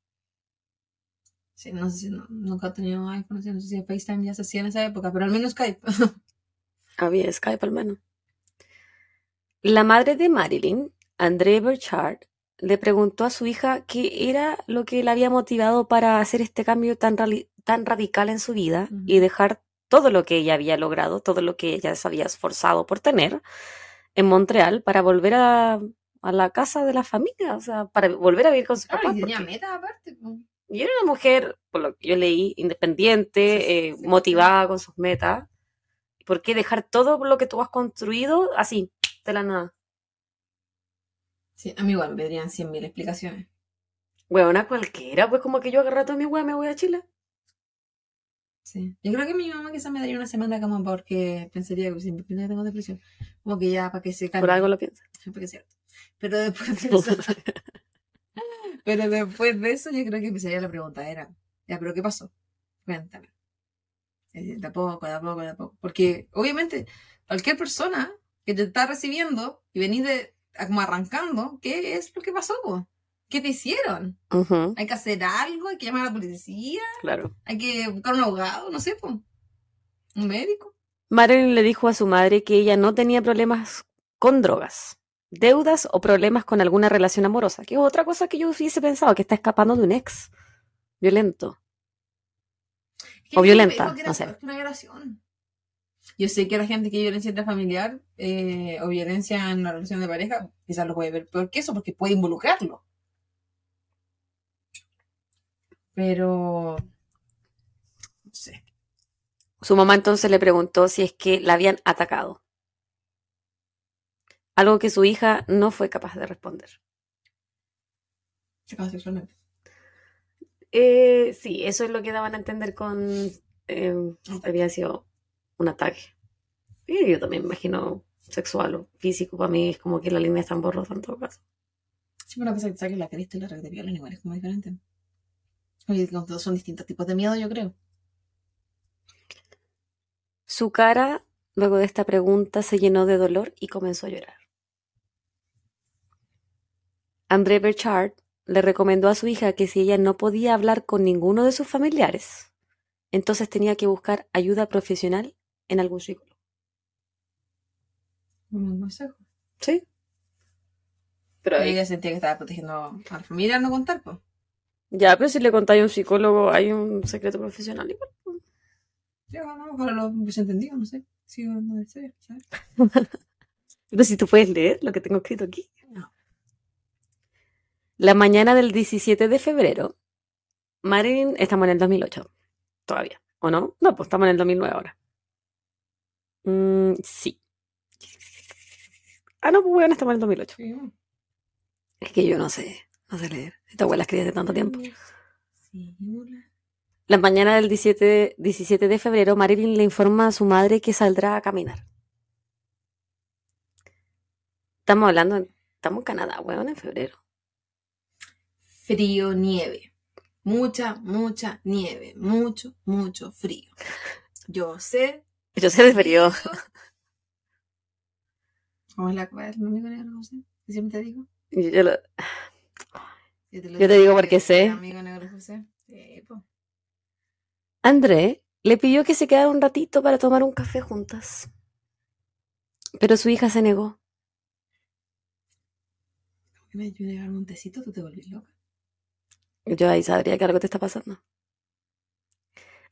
Sí, no sé si no- nunca he tenido iPhone, no sé si FaceTime ya se hacía en esa época, pero al menos Skype. [LAUGHS] Había Skype al menos. La madre de Marilyn, André Burchard, le preguntó a su hija qué era lo que la había motivado para hacer este cambio tan, tan radical en su vida y dejar todo lo que ella había logrado, todo lo que ella se había esforzado por tener en Montreal para volver a, a la casa de la familia, o sea, para volver a vivir con su Claro, papá. y tenía porque- metas aparte. Pues. y era una mujer, por lo que yo leí, independiente, Sí, sí, eh, sí. motivada con sus metas. ¿Por qué dejar todo lo que tú has construido así, de la nada? Sí, a mí igual me pedirían 100.000 explicaciones. Huevona cualquiera, pues como que yo agarro toda mi hueá, me voy a Chile. Sí. Yo creo que mi mamá quizás me daría una semana como porque pensaría que siempre que tengo depresión. Como que ya para que se calme. Por algo lo pienso. [LAUGHS] Porque es cierto. Pero después de [LAUGHS] pero después de eso yo creo que empezaría la pregunta era, ya, pero ¿qué pasó? Cuéntame. De a poco, de a poco, de a poco. Porque obviamente cualquier persona que te está recibiendo y venís de como arrancando, ¿qué es lo que pasó? po? ¿Qué te hicieron? ¿Hay que hacer algo? ¿Hay que llamar a la policía? claro. ¿Hay que buscar un abogado? No sé, po. ¿Un médico? Marilyn le dijo a su madre que ella no tenía problemas con drogas, deudas o problemas con alguna relación amorosa, que es otra cosa que yo hubiese pensado, que está escapando de un ex violento. Es que O violenta, no sé. una violación. Yo sé que la gente que hay violencia intrafamiliar eh, o violencia en la relación de pareja, quizás lo puede ver peor que eso, porque puede involucrarlo. Pero. No sé. Su mamá entonces le preguntó si es que la habían atacado. Algo que su hija no fue capaz de responder. Sexualmente. Eh, sí, eso es lo que daban a entender con... eh, había sido un ataque. Y yo también me imagino sexual o físico, para mí es como que la línea está en borrosa en todo caso. Sí, pero pasa que saques la cresta y la red de viola igual es como diferente. Oye, son distintos tipos de miedo, yo creo. Su cara, luego de esta pregunta, se llenó de dolor y comenzó a llorar. André Berchard le recomendó a su hija que si ella no podía hablar con ninguno de sus familiares, entonces tenía que buscar ayuda profesional en algún psicólogo. Un buen consejo. ¿Sí? Pero ella sentía que estaba protegiendo a la familia no contar, pues. Ya, pero si le contáis a un psicólogo, hay un secreto profesional igual. pues. Ya, no, ojalá lo hubiese entendido, no sé. Sí, no sé, ¿sabes? [LAUGHS] Pero si tú puedes leer lo que tengo escrito aquí. La mañana del 17 de febrero, Marilyn, estamos en el 2008, todavía, ¿o no? No, pues estamos en el 2009 ahora. Mm, sí. Ah, no, pues bueno, estamos en el 2008. Sí. Es que yo no sé, no sé leer. Esta abuela escribe hace tanto tiempo. Sí, hola. La mañana del 17, 17 de febrero, Marilyn le informa a su madre que saldrá a caminar. Estamos hablando, estamos en Canadá, weón, en febrero. Frío, nieve. Mucha, mucha nieve. Mucho, mucho frío. Yo sé. Yo sé de frío. [LAUGHS] ¿Cómo es la cual mi amigo negro José? ¿Qué siempre te digo? Yo, lo- Yo te, lo Yo te digo porque que sé. Amigo negro José. Sí, po. André le pidió que se quedara un ratito para tomar un café juntas. Pero su hija se negó. ¿Por qué me ayudas a llevar un tecito? ¿Tú te volvís loca? Yo ahí sabría que algo te está pasando.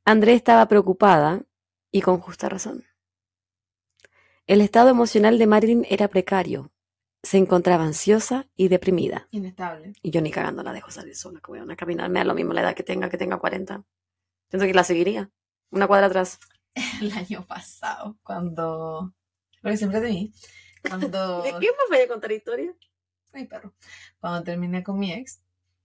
André estaba preocupada y con justa razón. El estado emocional de Marilyn era precario. Se encontraba ansiosa y deprimida. Inestable. Y yo ni cagando la dejo salir sola, que voy a caminar. Me da lo mismo la edad que tenga, que tenga 40. Siento que la seguiría. Una cuadra atrás. [LAUGHS] El año pasado, cuando. Porque siempre de mí. Cuando. [LAUGHS] ¿De qué me voy a contar historia? Ay, perro. Cuando terminé con mi ex,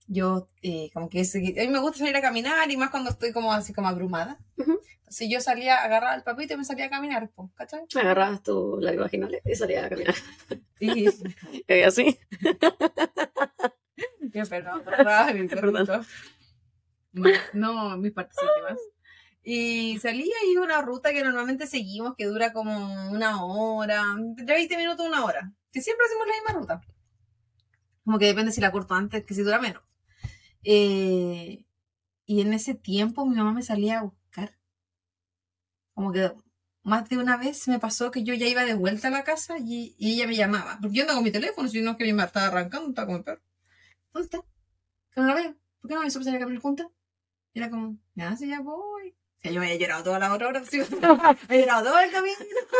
yo, eh, como que a mí me gusta salir a caminar y más cuando estoy como así como abrumada. Entonces yo salía, agarraba el papito y me salía a caminar, po, ¿cachai? Me agarrabas tu largo vaginal y salía a caminar. Y, Y [LAUGHS] así. Yo, perdón, Perdón. perrito. No, no, mis partes íntimas. Y salía y una ruta que normalmente seguimos, que dura como una hora, entre 20 minutos, una hora. Que siempre hacemos la misma ruta. Como que depende si la corto antes, que si dura menos. Eh, y en ese tiempo mi mamá me salía a buscar. Como que más de una vez me pasó que yo ya iba de vuelta a la casa y, y ella me llamaba. Porque yo ando con mi teléfono, si no es que mi mamá estaba arrancando, estaba con mi perro. ¿Dónde está? Que no la veo. ¿Por qué no me hizo salir a caminar juntas? Y era como, ya, sí, ya voy. O sea, yo me había llorado toda la hora, sí, me [LAUGHS] había llorado todo el camino.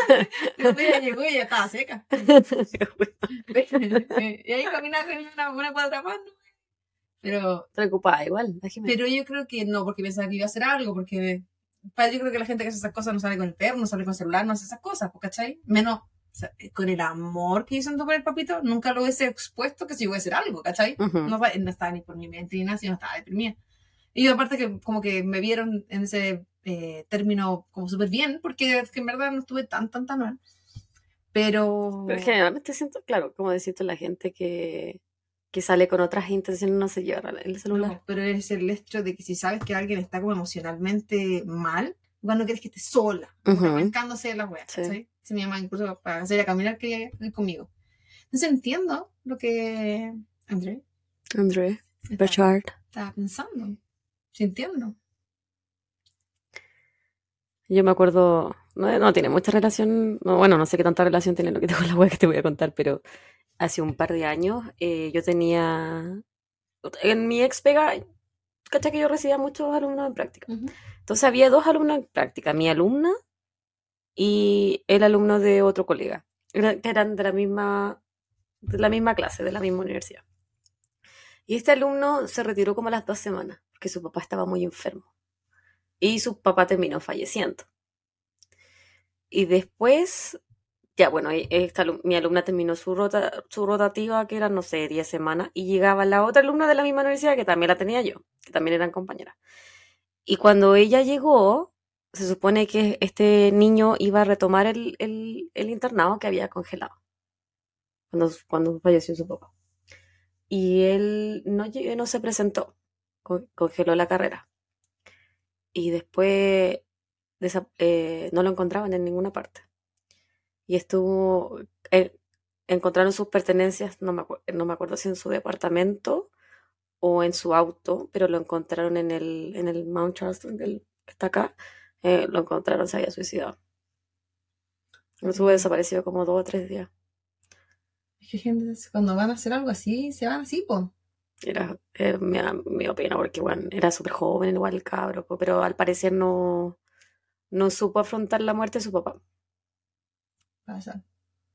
[LAUGHS] Después ella llegó y ya estaba seca. [LAUGHS] y ahí caminaba con una, una cuadra más, ¿no? Pero, Preocupada igual, la Jimena. pero yo creo que no, porque pensaba que iba a hacer algo, porque pa, yo creo que la gente que hace esas cosas no sale con el perro, no sale con el celular, no hace esas cosas, pues, ¿cachai? Menos o sea, con el amor que yo siento por el papito, nunca lo hubiese expuesto que si a hacer algo, ¿cachai? Ujú. no, fa- no estaba ni por mi mente ni nada, sino estaba deprimida. Y aparte que como que me vieron en ese eh, término como súper bien, porque es que en verdad no estuve tan, tan, tan mal. Pero... Pero generalmente siento, claro, como decís tú, la gente que, que sale con otras intenciones no se lleva el celular. No, pero es el hecho de que si sabes que alguien está como emocionalmente mal, igual no quieres que esté sola, como que Ujú. arrancándose de la wea, Sí. ¿cachai? Si mi mamá incluso para salir a caminar quería ir conmigo. Entonces entiendo lo que André André, estaba, Berchard. estaba pensando, sintiendo. Yo me acuerdo, no, no tiene mucha relación, no, bueno, no sé qué tanta relación tiene lo que [LAUGHS] tengo con la web que te voy a contar, pero hace un par de años eh, yo tenía, en mi ex pega, ¿cachai que yo recibía muchos alumnos en práctica? Entonces había dos alumnos en práctica, mi alumna y el alumno de otro colega, que eran de la misma, de la misma clase, de la misma universidad. Y este alumno se retiró como a las dos semanas, porque su papá estaba muy enfermo. Y su papá terminó falleciendo. Y después, ya bueno, esta, mi alumna terminó su, rota, su rotativa, que era, no sé, 10 semanas, y llegaba la otra alumna de la misma universidad, que también la tenía yo, que también eran compañeras. Y cuando ella llegó, se supone que este niño iba a retomar el, el- internado que había congelado cuando, cuando falleció su papá. Y él no, no se presentó, co- congeló la carrera. Y después eh, no lo encontraban en ninguna parte. Y estuvo, eh, encontraron sus pertenencias, no me, no me acuerdo si en su departamento o en su auto, pero lo encontraron en el, en el Mount Charleston, que está acá, eh, lo encontraron, se había suicidado. Estuvo desaparecido como dos o tres días. Es que gente, cuando van a hacer algo así, se van así, po. Era, eh, me, da- me pena porque bueno, era súper joven igual el cabro, po, pero al parecer no, no supo afrontar la muerte de su papá. Pasa.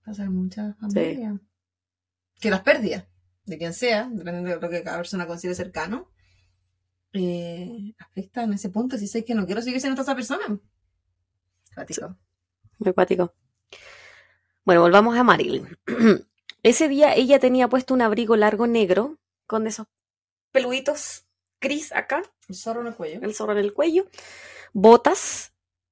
Pasa en muchas familias. Que las pérdidas, de quien sea, dependiendo de lo que cada persona considere cercano, eh, afectan ese punto. Si sé que no quiero seguir siendo esa persona. Cuático. Muy acuático. Bueno, volvamos a Marilyn. [CLEARS THROAT] Ese día ella tenía puesto un abrigo largo negro con esos peluditos gris acá, El zorro en el cuello. el zorro en el cuello, botas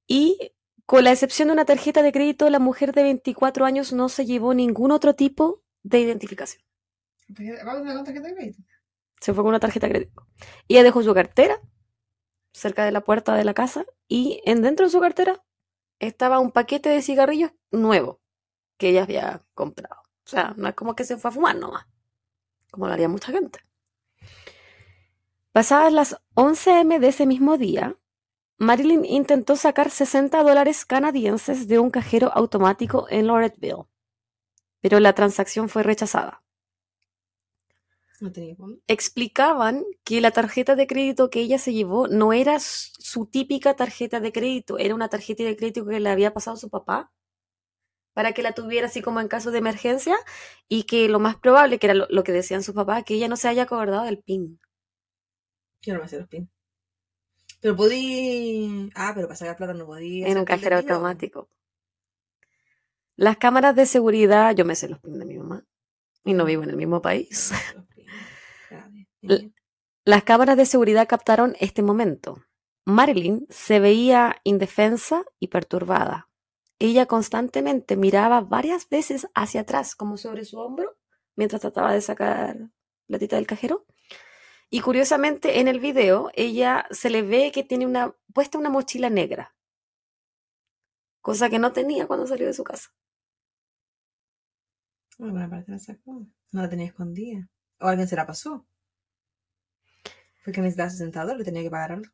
y con la excepción de una tarjeta de crédito, la mujer de 24 años no se llevó ningún otro tipo de identificación. Vamos a contar que te crédito. Se fue con una tarjeta de crédito. Ella dejó su cartera cerca de la puerta de la casa y en dentro de su cartera estaba un paquete de cigarrillos nuevo que ella había comprado. O sea, no es como que se fue a fumar nomás, como lo haría mucha gente. Pasadas las 11 m de ese mismo día, Marilyn intentó sacar 60 dólares canadienses de un cajero automático en Loretteville, pero la transacción fue rechazada No tenía fondo. explicaban que la tarjeta de crédito que ella se llevó no era su típica tarjeta de crédito, era una tarjeta de crédito que le había pasado a su papá para que la tuviera así como en caso de emergencia y que lo más probable, que era lo, lo que decían sus papás, que ella no se haya acordado del PIN. Yo no me sé los pin. Pero podí. Ah, pero para sacar plata no podía. en un cajero automático. Las cámaras de seguridad, yo me sé los PIN de mi mamá y no vivo en el mismo país. [LAUGHS] Las cámaras de seguridad captaron este momento. Marilyn se veía indefensa y perturbada. Ella constantemente miraba varias veces hacia atrás, como sobre su hombro, mientras trataba de sacar platita del cajero. Y curiosamente, en el video, ella se le ve que tiene una puesta una mochila negra, cosa que no tenía cuando salió de su casa. Bueno, buena parte la sacó. No la tenía escondida. O alguien se la pasó. Fue que necesitaba 60 dólares, tenía que pagar algo.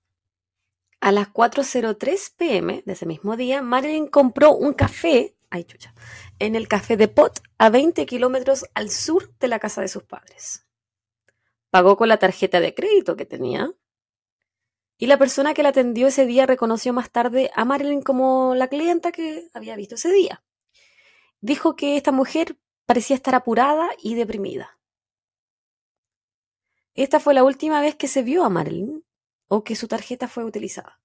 A las 4.03 pm de ese mismo día, Marilyn compró un café, ay chucha, en el café de Pot, a 20 kilómetros al sur de la casa de sus padres. Pagó con la tarjeta de crédito que tenía. Y la persona que la atendió ese día reconoció más tarde a Marilyn como la clienta que había visto ese día. Dijo que esta mujer parecía estar apurada y deprimida. Esta fue la última vez que se vio a Marilyn o que su tarjeta fue utilizada.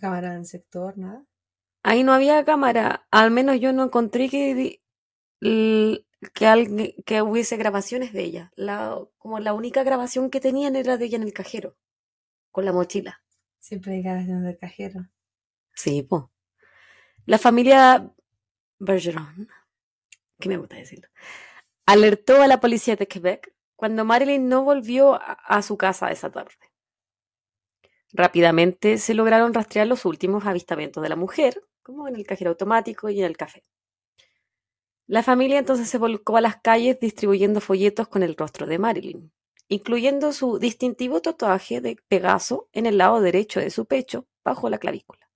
Cámara en sector, nada. Ahí no había cámara, al menos yo no encontré que, que, alguien, que hubiese grabaciones de ella. La, como la única grabación que tenían era de ella en el cajero, con la mochila. Siempre hay grabación del cajero. Sí, po. La familia Bergeron, que me gusta decirlo, alertó a la policía de Quebec cuando Marilyn no volvió a, a su casa esa tarde. Rápidamente se lograron rastrear los últimos avistamientos de la mujer, como en el cajero automático y en el café. La familia entonces se volcó a las calles distribuyendo folletos con el rostro de Marilyn, incluyendo su distintivo tatuaje de Pegaso en el lado derecho de su pecho, bajo la clavícula.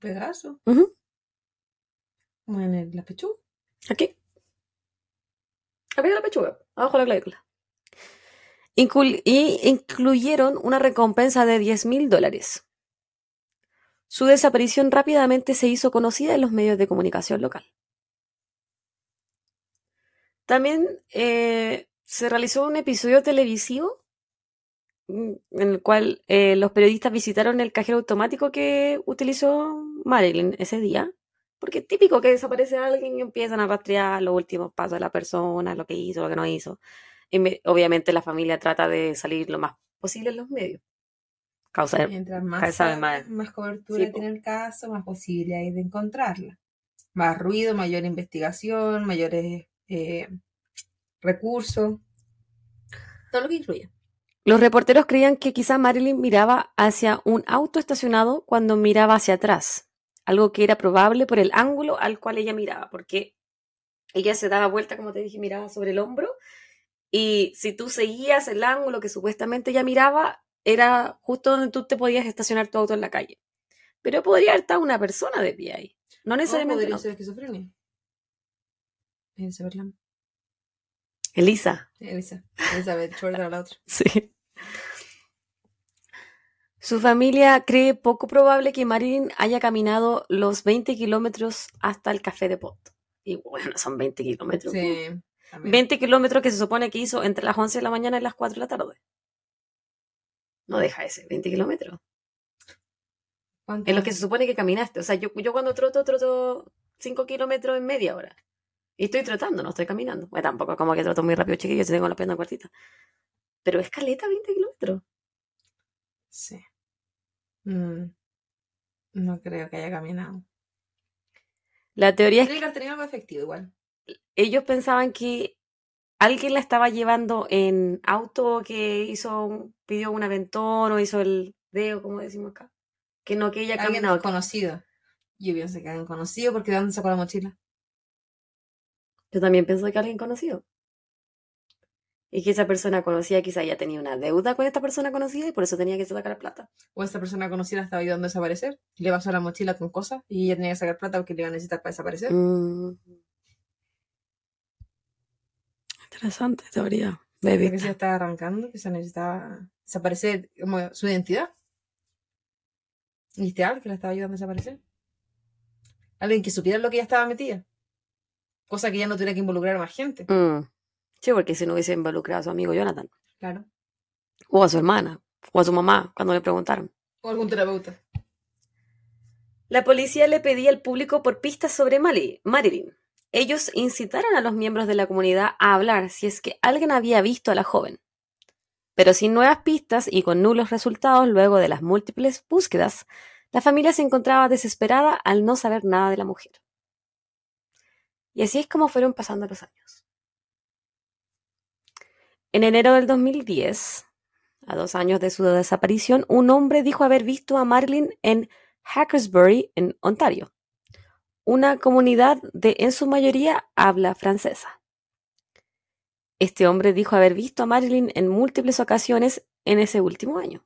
Pegaso. Como en el, la pechuga. Aquí. Arriba de la pechuga, abajo de la clavícula. Y incluyeron una recompensa de 10 mil dólares. Su desaparición rápidamente se hizo conocida en los medios de comunicación local. También eh, se realizó un episodio televisivo mm, en el cual eh, los periodistas visitaron el cajero automático que utilizó Marilyn ese día. Porque es típico que desaparece alguien y empiezan a rastrear los últimos pasos de la persona, lo que hizo, lo que no hizo. Y me- obviamente la familia trata de salir lo más posible en los medios. Causa Mientras más, sabe más. más cobertura Sí, tiene el caso, más posibilidad hay de encontrarla. Más ruido, mayor investigación, mayores eh, recursos. Todo lo que incluye. Los reporteros creían que quizá Marilyn miraba hacia un auto estacionado cuando miraba hacia atrás, algo que era probable por el ángulo al cual ella miraba, porque ella se daba vuelta, como te dije, miraba sobre el hombro, y si tú seguías el ángulo que supuestamente ella miraba, era justo donde tú te podías estacionar tu auto en la calle. Pero podría haber estado una persona de pie ahí, no O necesariamente podría no. ser esquizofrenia. Elizabeth Lam. Elisa. Elisa. Elizabeth era la otra. [LAUGHS] Sí. Su familia cree poco probable que Marilyn haya caminado los 20 kilómetros hasta el café de Pot. Y bueno, son 20 kilómetros. Sí. también. 20 kilómetros que se supone que hizo entre las 11 de la mañana y las 4 de la tarde. No deja ese, 20 kilómetros. ¿Cuánto? Es lo que se supone que caminaste. O sea, yo, yo cuando troto, troto 5 kilómetros en media hora. Y estoy trotando, no estoy caminando. Bueno, tampoco como que troto muy rápido, chiquillos, si tengo la pierna cortita. Pero es caleta 20 kilómetros. Sí. Mm. No creo que haya caminado. La teoría es que algo efectivo igual. ellos pensaban que alguien la estaba llevando en auto que hizo pidió un aventón o hizo el dedo, como decimos acá. Que no que ella Alguien caminado. desconocido. Yo pienso que alguien conocido porque ¿de dónde sacó la mochila? Yo también pensé que alguien conocido. Y que esa persona conocida quizá ya tenía una deuda con esta persona conocida y por eso tenía que sacar plata. O esta persona conocida estaba ayudando a desaparecer. Le pasó la mochila con cosas y ella tenía que sacar plata porque le iba a necesitar para desaparecer. Mm. Interesante teoría. Porque Baby. se estaba arrancando, que se necesitaba desaparecer como su identidad. ¿Viste algo que la estaba ayudando a desaparecer? Alguien que supiera lo que ella estaba metida. Cosa que ya no tuviera que involucrar a más gente. Mm. Sí, porque si no hubiese involucrado a su amigo Jonathan. Claro. O a su hermana. O a su mamá cuando le preguntaron. O algún terapeuta. La policía le pedía al público por pistas sobre Mali- Marilyn. Ellos incitaron a los miembros de la comunidad a hablar si es que alguien había visto a la joven. Pero sin nuevas pistas y con nulos resultados luego de las múltiples búsquedas, la familia se encontraba desesperada al no saber nada de la mujer. Y así es como fueron pasando los años. En enero del 2010, a dos años de su desaparición, un hombre dijo haber visto a Marilyn en Hackersbury, en Ontario, una comunidad de en su mayoría habla francesa. Este hombre dijo haber visto a Marilyn en múltiples ocasiones en ese último año.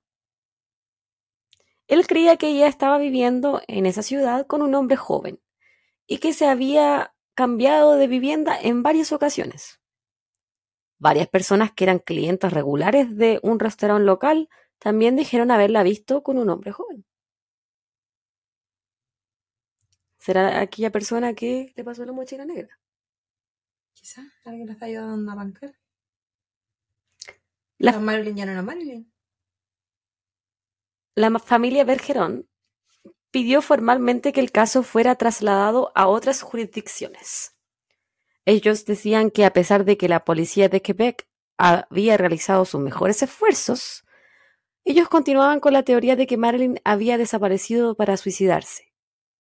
Él creía que ella estaba viviendo en esa ciudad con un hombre joven y que se había cambiado de vivienda en varias ocasiones. Varias personas que eran clientes regulares de un restaurante local también dijeron haberla visto con un hombre joven. ¿Será aquella persona que le pasó la mochila negra? Quizás alguien la está ayudando a arrancar. La- La Marilyn ya no era Marilyn. La familia Bergeron pidió formalmente que el caso fuera trasladado a otras jurisdicciones. Ellos decían que a pesar de que la policía de Quebec había realizado sus mejores esfuerzos, ellos continuaban con la teoría de que Marilyn había desaparecido para suicidarse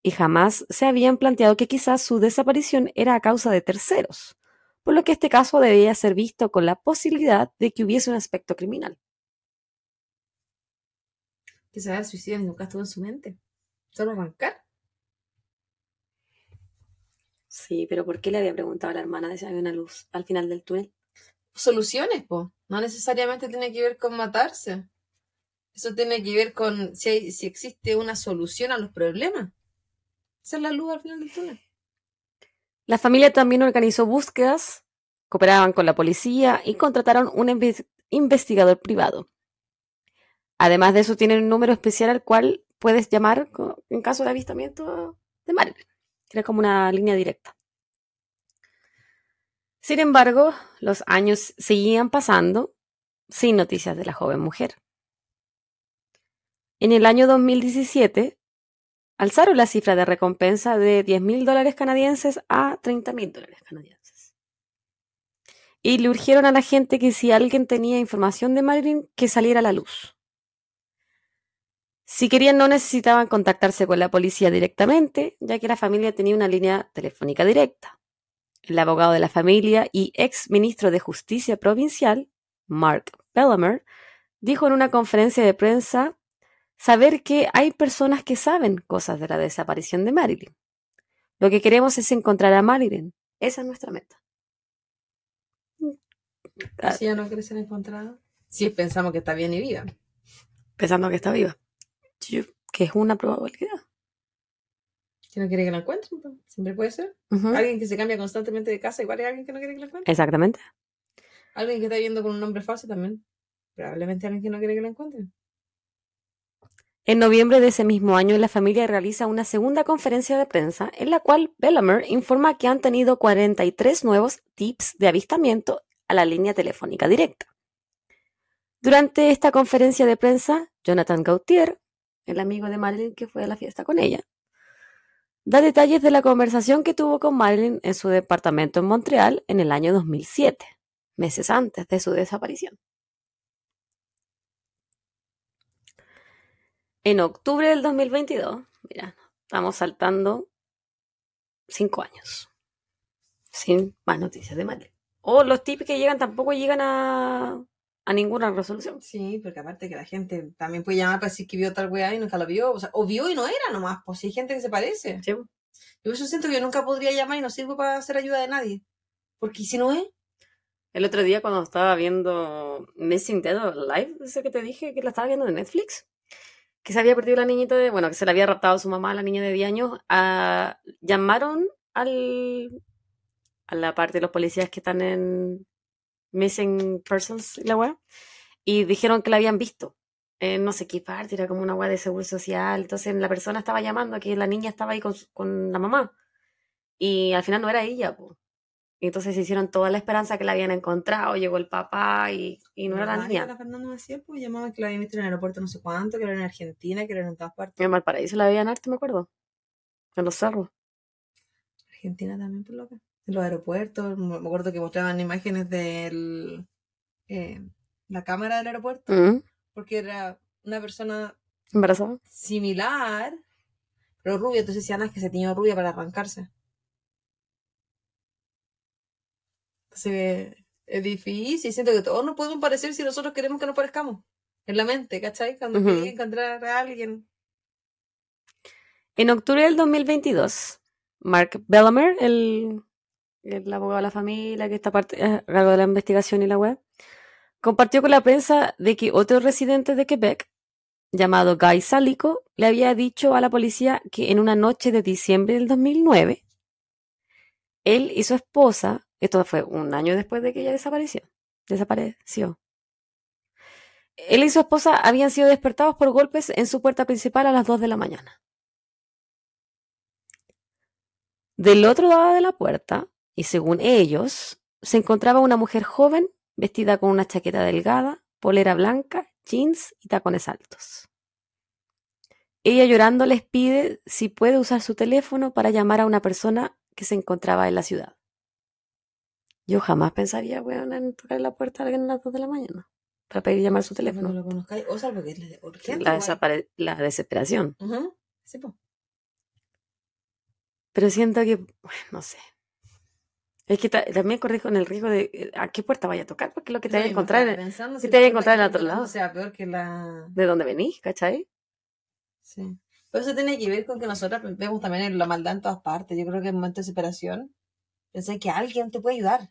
y jamás se habían planteado que quizás su desaparición era a causa de terceros, por lo que este caso debía ser visto con la posibilidad de que hubiese un aspecto criminal. Quizás el suicidio nunca estuvo en su mente. Solo arrancar. Sí, pero ¿por qué le había preguntado a la hermana de si había una luz al final del túnel? Soluciones, po. No necesariamente tiene que ver con matarse. Eso tiene que ver con si, hay- si existe una solución a los problemas. Esa es la luz al final del túnel. La familia también organizó búsquedas, cooperaban con la policía y contrataron un inve- investigador privado. Además de eso, tienen un número especial al cual puedes llamar en caso de avistamiento de Marilyn, que era como una línea directa. Sin embargo, los años seguían pasando sin noticias de la joven mujer. En el año 2017, alzaron la cifra de recompensa de 10 mil dólares canadienses a 30 mil dólares canadienses. y le urgieron a la gente que si alguien tenía información de Marilyn, que saliera a la luz. Si querían, no necesitaban contactarse con la policía directamente, ya que la familia tenía una línea telefónica directa. El abogado de la familia y ex ministro de Justicia provincial, Mark Bellamer, dijo en una conferencia de prensa saber que hay personas que saben cosas de la desaparición de Marilyn. Lo que queremos es encontrar a Marilyn. Esa es nuestra meta. ¿Y si ya no quiere ser encontrada? Si pensamos que está bien y viva. Pensando que está viva. Yo- que es una probabilidad. Si no quiere que la encuentren, pues, siempre puede ser. Alguien que se cambia constantemente de casa, igual es alguien que no quiere que la encuentren. Exactamente. Alguien que está viviendo con un nombre falso también. Probablemente alguien que no quiere que la encuentren. En noviembre de ese mismo año, la familia realiza una segunda conferencia de prensa en la cual Bellamer informa que han tenido 43 nuevos tips de avistamiento a la línea telefónica directa. Durante esta conferencia de prensa, Jonathan Gautier, el amigo de Marilyn que fue a la fiesta con ella, da detalles de la conversación que tuvo con Marilyn en su departamento en Montreal en el año 2007, meses antes de su desaparición. En octubre del 2022, mira, estamos saltando cinco años sin más noticias de Marilyn. O los tips que llegan tampoco llegan a, a ninguna resolución. Sí, porque aparte que la gente también puede llamar para decir que vio tal weá y nunca la vio. O sea, o vio y no era nomás, pues si hay gente que se parece. Sí. Yo eso siento que yo nunca podría llamar y no sirvo para hacer ayuda de nadie. Porque si no es, El otro día cuando estaba viendo Missing Dead or Alive, ese que te dije que la estaba viendo en Netflix, que se había perdido la niñita de, bueno, que se la había raptado su mamá, la niña de 10 años, a- llamaron al, a la parte de los policías que están en Missing Persons, la weá, y dijeron que la habían visto. En no sé qué parte, era como una weá de seguro social. Entonces la persona estaba llamando que la niña estaba ahí con, su- con la mamá. Y al final no era ella. Y entonces se hicieron toda la esperanza que la habían encontrado, llegó el papá y, y no era la niña. Que La Fernanda decía, pues llamaban que la habían visto en el aeropuerto no sé cuánto, que era en Argentina, que era en todas partes. En Valparaíso la veían harto, me acuerdo. En los cerros. Argentina también, por loca. En los aeropuertos, me acuerdo que mostraban imágenes de la cámara del aeropuerto, Mm, porque era una persona ¿Embarazada? similar, pero rubia. Entonces decían "Ah, es que se tiñó rubia para arrancarse. Entonces es difícil. Siento que todos nos podemos parecer si nosotros queremos que nos parezcamos. En la mente, ¿cachai? Cuando quieres encontrar a alguien. En octubre del 2022, Mark Bellamer, el, el abogado de la familia que está a cargo de la investigación y la web, compartió con la prensa de que otro residente de Quebec, llamado Guy Salico, le había dicho a la policía que en una noche de diciembre del 2009, él y su esposa, esto fue un año después de que ella desapareció, desapareció. Él y su esposa habían sido despertados por golpes en su puerta principal a las 2 de la mañana. Del otro lado de la puerta, y según ellos, se encontraba una mujer joven vestida con una chaqueta delgada, polera blanca, jeans y tacones altos. Ella llorando les pide si puede usar su teléfono para llamar a una persona que se encontraba en la ciudad. Yo jamás pensaría, weón, en tocar la puerta a alguien a las 2 de la mañana para pedir llamar su No teléfono. lo conozcáis. O salvo que es urgente. La, desapare- la desesperación. Sí, po. Pero siento que, bueno, no sé. Es que ta- también corres con el riesgo de eh, a qué puerta vaya a tocar, porque lo que te vaya a Yo misma encontrar es pensando si te vaya a encontrar en otro lado. tocando sea peor que la. de dónde venís, ¿cachai? Sí. Pero eso tiene que ver con que nosotras vemos también la maldad en todas partes. Yo creo que en momentos de desesperación, pensé que alguien te puede ayudar.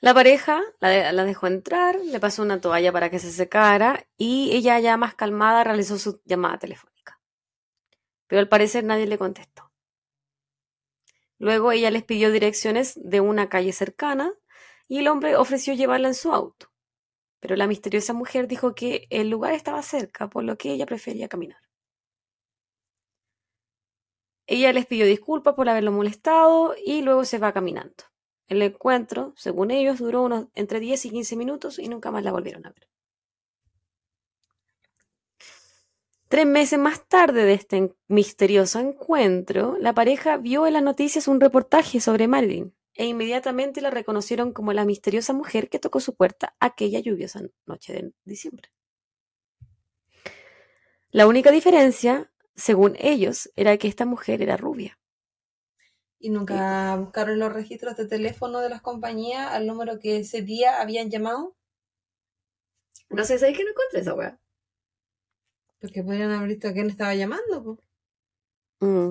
La pareja la, de- la dejó entrar, le pasó una toalla para que se secara y ella ya más calmada realizó su llamada telefónica. Pero al parecer nadie le contestó. Luego ella les pidió direcciones de una calle cercana y el hombre ofreció llevarla en su auto. Pero la misteriosa mujer dijo que el lugar estaba cerca, por lo que ella prefería caminar. Ella les pidió disculpas por haberlo molestado y luego se va caminando. El encuentro, según ellos, duró unos entre 10 y 15 minutos y nunca más la volvieron a ver. Tres meses más tarde de este misterioso encuentro, la pareja vio en las noticias un reportaje sobre Marilyn, e inmediatamente la reconocieron como la misteriosa mujer que tocó su puerta aquella lluviosa noche de diciembre. La única diferencia, según ellos, era que esta mujer era rubia. ¿Y nunca buscaron los registros de teléfono de las compañías al número que ese día habían llamado? No sé, ¿sabes que no encontré esa weá? Porque podrían haber visto a quién estaba llamando, po. Mm.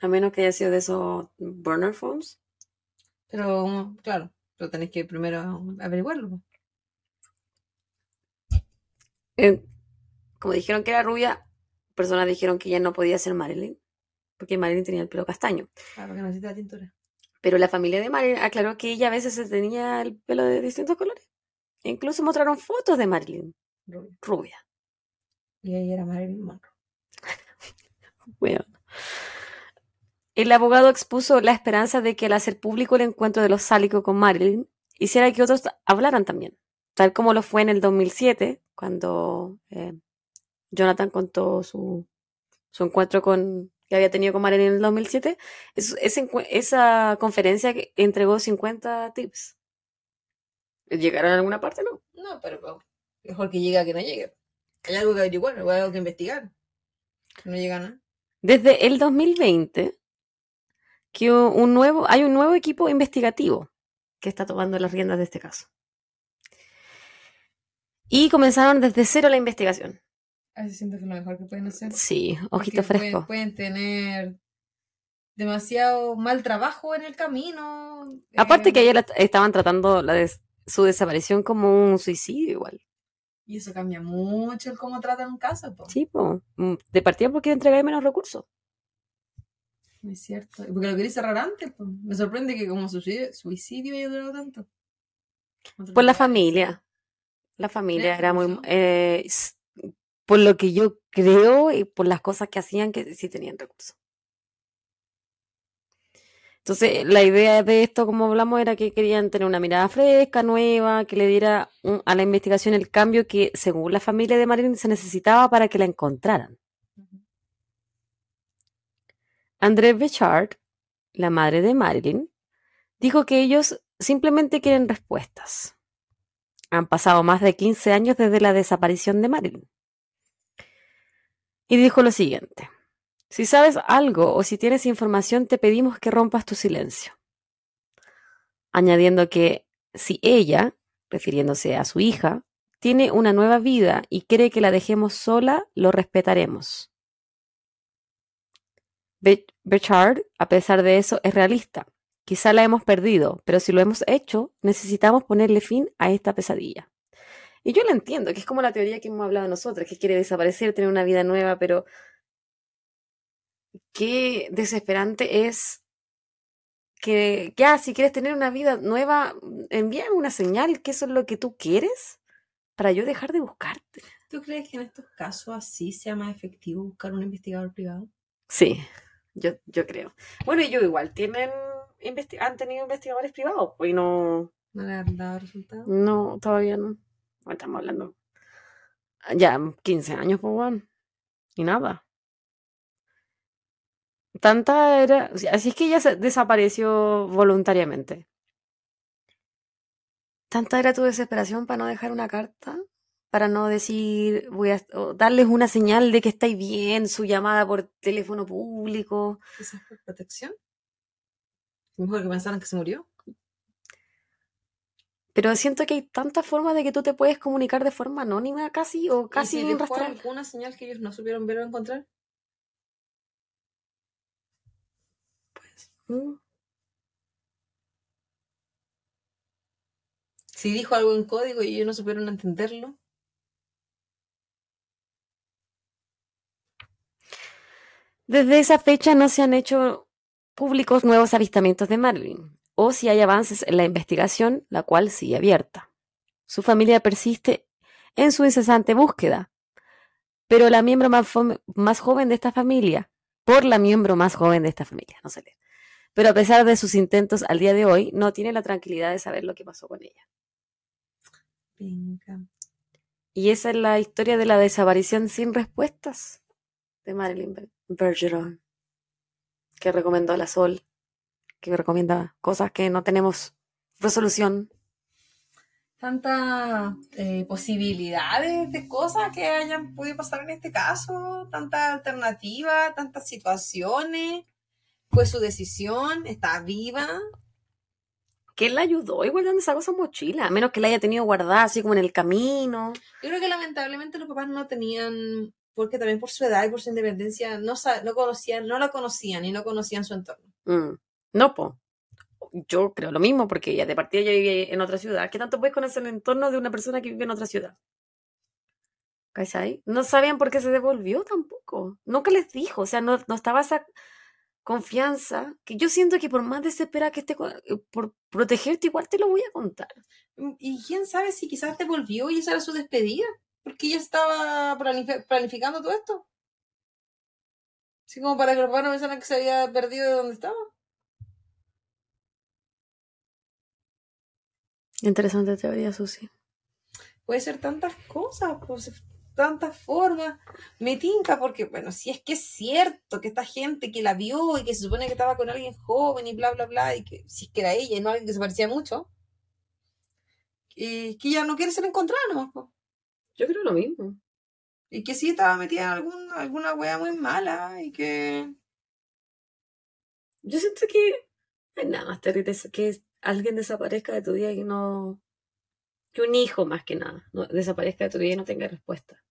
A menos que haya sido de esos burner phones. Pero, claro, pero tenéis que primero averiguarlo. po. Eh, como dijeron que era rubia, personas dijeron que ella no podía ser Marilyn, porque Marilyn tenía el pelo castaño. Claro, que necesita tintura. Pero la familia de Marilyn aclaró que ella a veces se tenía el pelo de distintos colores. E incluso mostraron fotos de Marilyn Rubia. rubia. Y ella era Marilyn Monroe. Bueno. El abogado expuso la esperanza de que al hacer público el encuentro de los Sálico con Marilyn hiciera que otros hablaran también, tal como lo fue en el 2007, cuando eh, Jonathan contó su, su encuentro con que había tenido con Marilyn en el 2007. Es- ese encue- esa conferencia que entregó 50 tips. ¿Llegaron a alguna parte? No. No, pero mejor que llegue a que no llegue. Hay algo que averiguar, hay algo que investigar. No llega a nada. Desde el 2020, que un nuevo, hay un nuevo equipo investigativo que está tomando las riendas de este caso. Y comenzaron desde cero la investigación. A veces siento que es lo mejor que pueden hacer. Sí, ojito Porque fresco. Pueden, pueden tener demasiado mal trabajo en el camino. Aparte eh, que ayer estaban tratando la des- su desaparición como un suicidio igual. Y eso cambia mucho el cómo tratan un caso. po. Sí, po. Mm, de partida porque entregáis menos recursos. Es cierto. Porque lo quería cerrar antes. po. Me sorprende que como suicidio, suicidio haya durado tanto. Por la familia. La familia ¿Tenía era muy... eh, por lo que yo creo y por las cosas que hacían que sí tenían recursos. Entonces, la idea de esto, como hablamos, era que querían tener una mirada fresca, nueva, que le diera un- a la investigación el cambio que, según la familia de Marilyn, se necesitaba para que la encontraran. Ujú. André Bechard, la madre de Marilyn, dijo que ellos simplemente quieren respuestas. Han pasado más de 15 años desde la desaparición de Marilyn. Y dijo lo siguiente. Si sabes algo o si tienes información, te pedimos que rompas tu silencio. Añadiendo que si ella, refiriéndose a su hija, tiene una nueva vida y quiere que la dejemos sola, lo respetaremos. Be- a pesar de eso, es realista. Quizá la hemos perdido, pero si lo hemos hecho, necesitamos ponerle fin a esta pesadilla. Y yo la entiendo, que es como la teoría que hemos hablado nosotros, que quiere desaparecer, tener una vida nueva, pero qué desesperante es que ya, si quieres tener una vida nueva, envíame una señal que eso es lo que tú quieres para yo dejar de buscarte. ¿Tú crees que en estos casos así sea más efectivo buscar un investigador privado? Sí, yo, yo creo. Bueno, y yo igual, tienen han tenido investigadores privados, pues y no, ¿No le han dado resultados? no, todavía no. Estamos hablando ya 15 años, pues bueno, y nada. Tanta era, o sea, así es que ella se desapareció voluntariamente. Tanta era tu desesperación para no dejar una carta, para no decir, voy a o darles una señal de que estáis bien, su llamada por teléfono público. Quizás por protección. Mejor que pensaran que se murió. Pero siento que hay tantas formas de que tú te puedes comunicar de forma anónima casi o ¿Y casi si irrastreable. alguna señal que ellos no supieron ver o encontrar? Si dijo algo en código y ellos no supieron entenderlo. Desde esa fecha no se han hecho públicos nuevos avistamientos de Marilyn, o si hay avances en la investigación, la cual sigue abierta. Su familia persiste en su incesante búsqueda, pero la miembro más, más joven de esta familia, por la miembro más joven de esta familia, no se lee. Pero a pesar de sus intentos al día de hoy, no tiene la tranquilidad de saber lo que pasó con ella. Venga. Y esa es la historia de la desaparición sin respuestas de Marilyn Ber- Bergeron, que recomendó la Sol que recomienda cosas que no tenemos resolución. Tantas eh, posibilidades de cosas que hayan podido pasar en este caso, tantas alternativas, tantas situaciones. Fue su decisión, está viva. ¿Qué la ayudó igual dando esa cosa mochila? A menos que la haya tenido guardada así como en el camino. Yo creo que lamentablemente los papás no tenían, porque también por su edad y por su independencia, no, no conocían, no la conocían y no conocían su entorno. Mm, No, po. Yo creo lo mismo, porque ya de partida ya vivía en otra ciudad. ¿Qué tanto puedes conocer el entorno de una persona que vive en otra ciudad? ¿Cachai? No sabían por qué se devolvió tampoco. Nunca les dijo. O sea, no, no estaba esa confianza que yo siento que por más desesperada que esté eh, por protegerte, igual te lo voy a contar. Y quién sabe si quizás te volvió y esa era su despedida, porque ella estaba planifi- planificando todo esto. Así como para que los no pensaran que se había perdido de donde estaba. Interesante teoría, Susi. Puede ser tantas cosas, pues, tantas formas. Me tinca porque, bueno, si es que es cierto que esta gente que la vio y que se supone que estaba con alguien joven y bla, bla, bla, y que si es que era ella y no alguien que se parecía mucho, eh, que ella no quiere ser encontrada nomás, po. Yo creo lo mismo. Y que sí estaba metida en algún, alguna wea muy mala y que... Yo siento que hay nada más terrible que alguien desaparezca de tu vida y no. que un hijo más que nada no, desaparezca de tu vida y no tenga respuesta.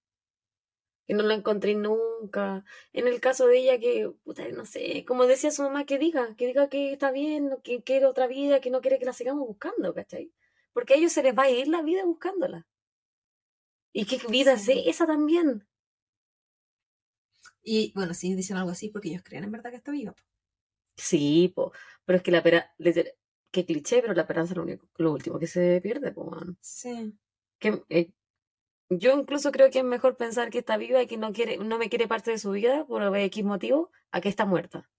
Que no lo encontré nunca. En el caso de ella, que, puta, no sé, como decía su mamá, que diga, que diga que está bien, que quiere otra vida, que no quiere que la sigamos buscando, ¿cachai? Porque a ellos se les va a ir la vida buscándola. ¿Y qué vida es esa también? Y bueno, sí dicen algo así porque ellos creen en verdad que está viva. po. Sí, po, pero es que la pera, qué cliché, pero la esperanza es lo único, lo último que se pierde, po, man. Sí. que eh, yo incluso creo que es mejor pensar que está viva y que no quiere, no me quiere parte de su vida por X motivo, a que está muerta.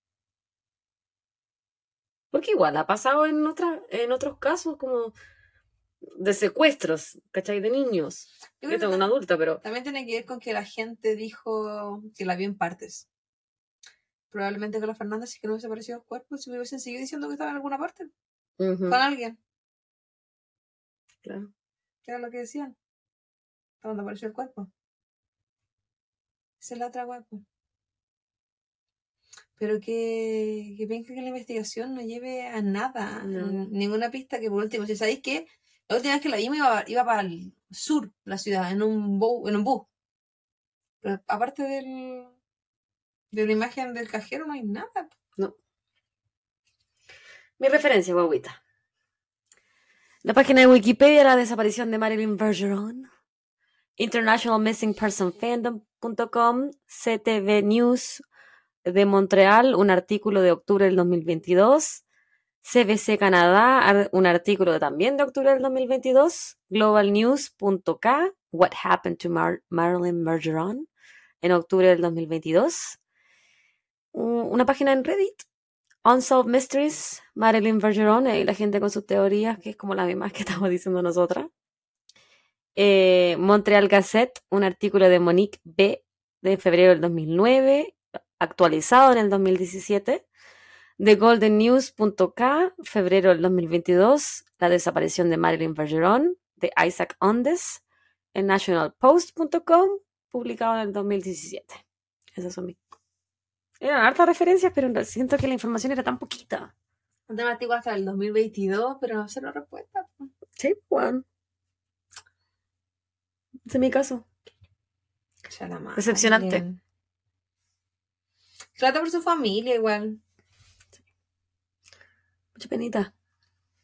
Porque igual ha pasado en otra, en otros casos como de secuestros, ¿cachai? De niños. Yo tengo una adulta, pero también tiene que ver con que la gente dijo que la vio en partes. Probablemente con la Fernanda, si que no hubiese aparecido el cuerpo, si me hubiesen seguido diciendo que estaba en alguna parte con alguien, claro. que era lo que decían. Cuando apareció el cuerpo. Esa es la otra guapo. Pero que, que venga que la investigación no lleve a nada, No. ninguna pista que por último, si sabéis que la última vez que la vimos iba, iba para el sur la ciudad, en un, bu- en un bus. Pero aparte del, de la imagen del cajero no hay nada. Mi referencia, guaguita. La página de Wikipedia, la desaparición de Marilyn Bergeron. internationalmissingpersonfandom.com, CTV News de Montreal, un artículo de octubre del 2022, CBC Canadá, un artículo también de octubre del 2022, globalnews.k, What Happened to Mar- Marilyn Bergeron, en octubre del 2022, U- una página en Reddit, Unsolved Mysteries, Marilyn Bergeron, y la gente con sus teorías, que es como la misma que estamos diciendo nosotras. Eh, Montreal Gazette, un artículo de Monique B. de febrero del 2009, actualizado en el 2017. TheGoldenNews.k, febrero del 2022, la desaparición de Marilyn Bergeron, de Isaac Ondes, en nationalpost.com, publicado en el 2017. Esas son mis... Eran hartas referencias, pero siento que la información era tan poquita. Un tema antiguo hasta el 2022, pero no sé la respuesta. Sí, Juan. Ese es mi caso. Ya la madre. Decepcionante. Trata por su familia igual. Mucha penita.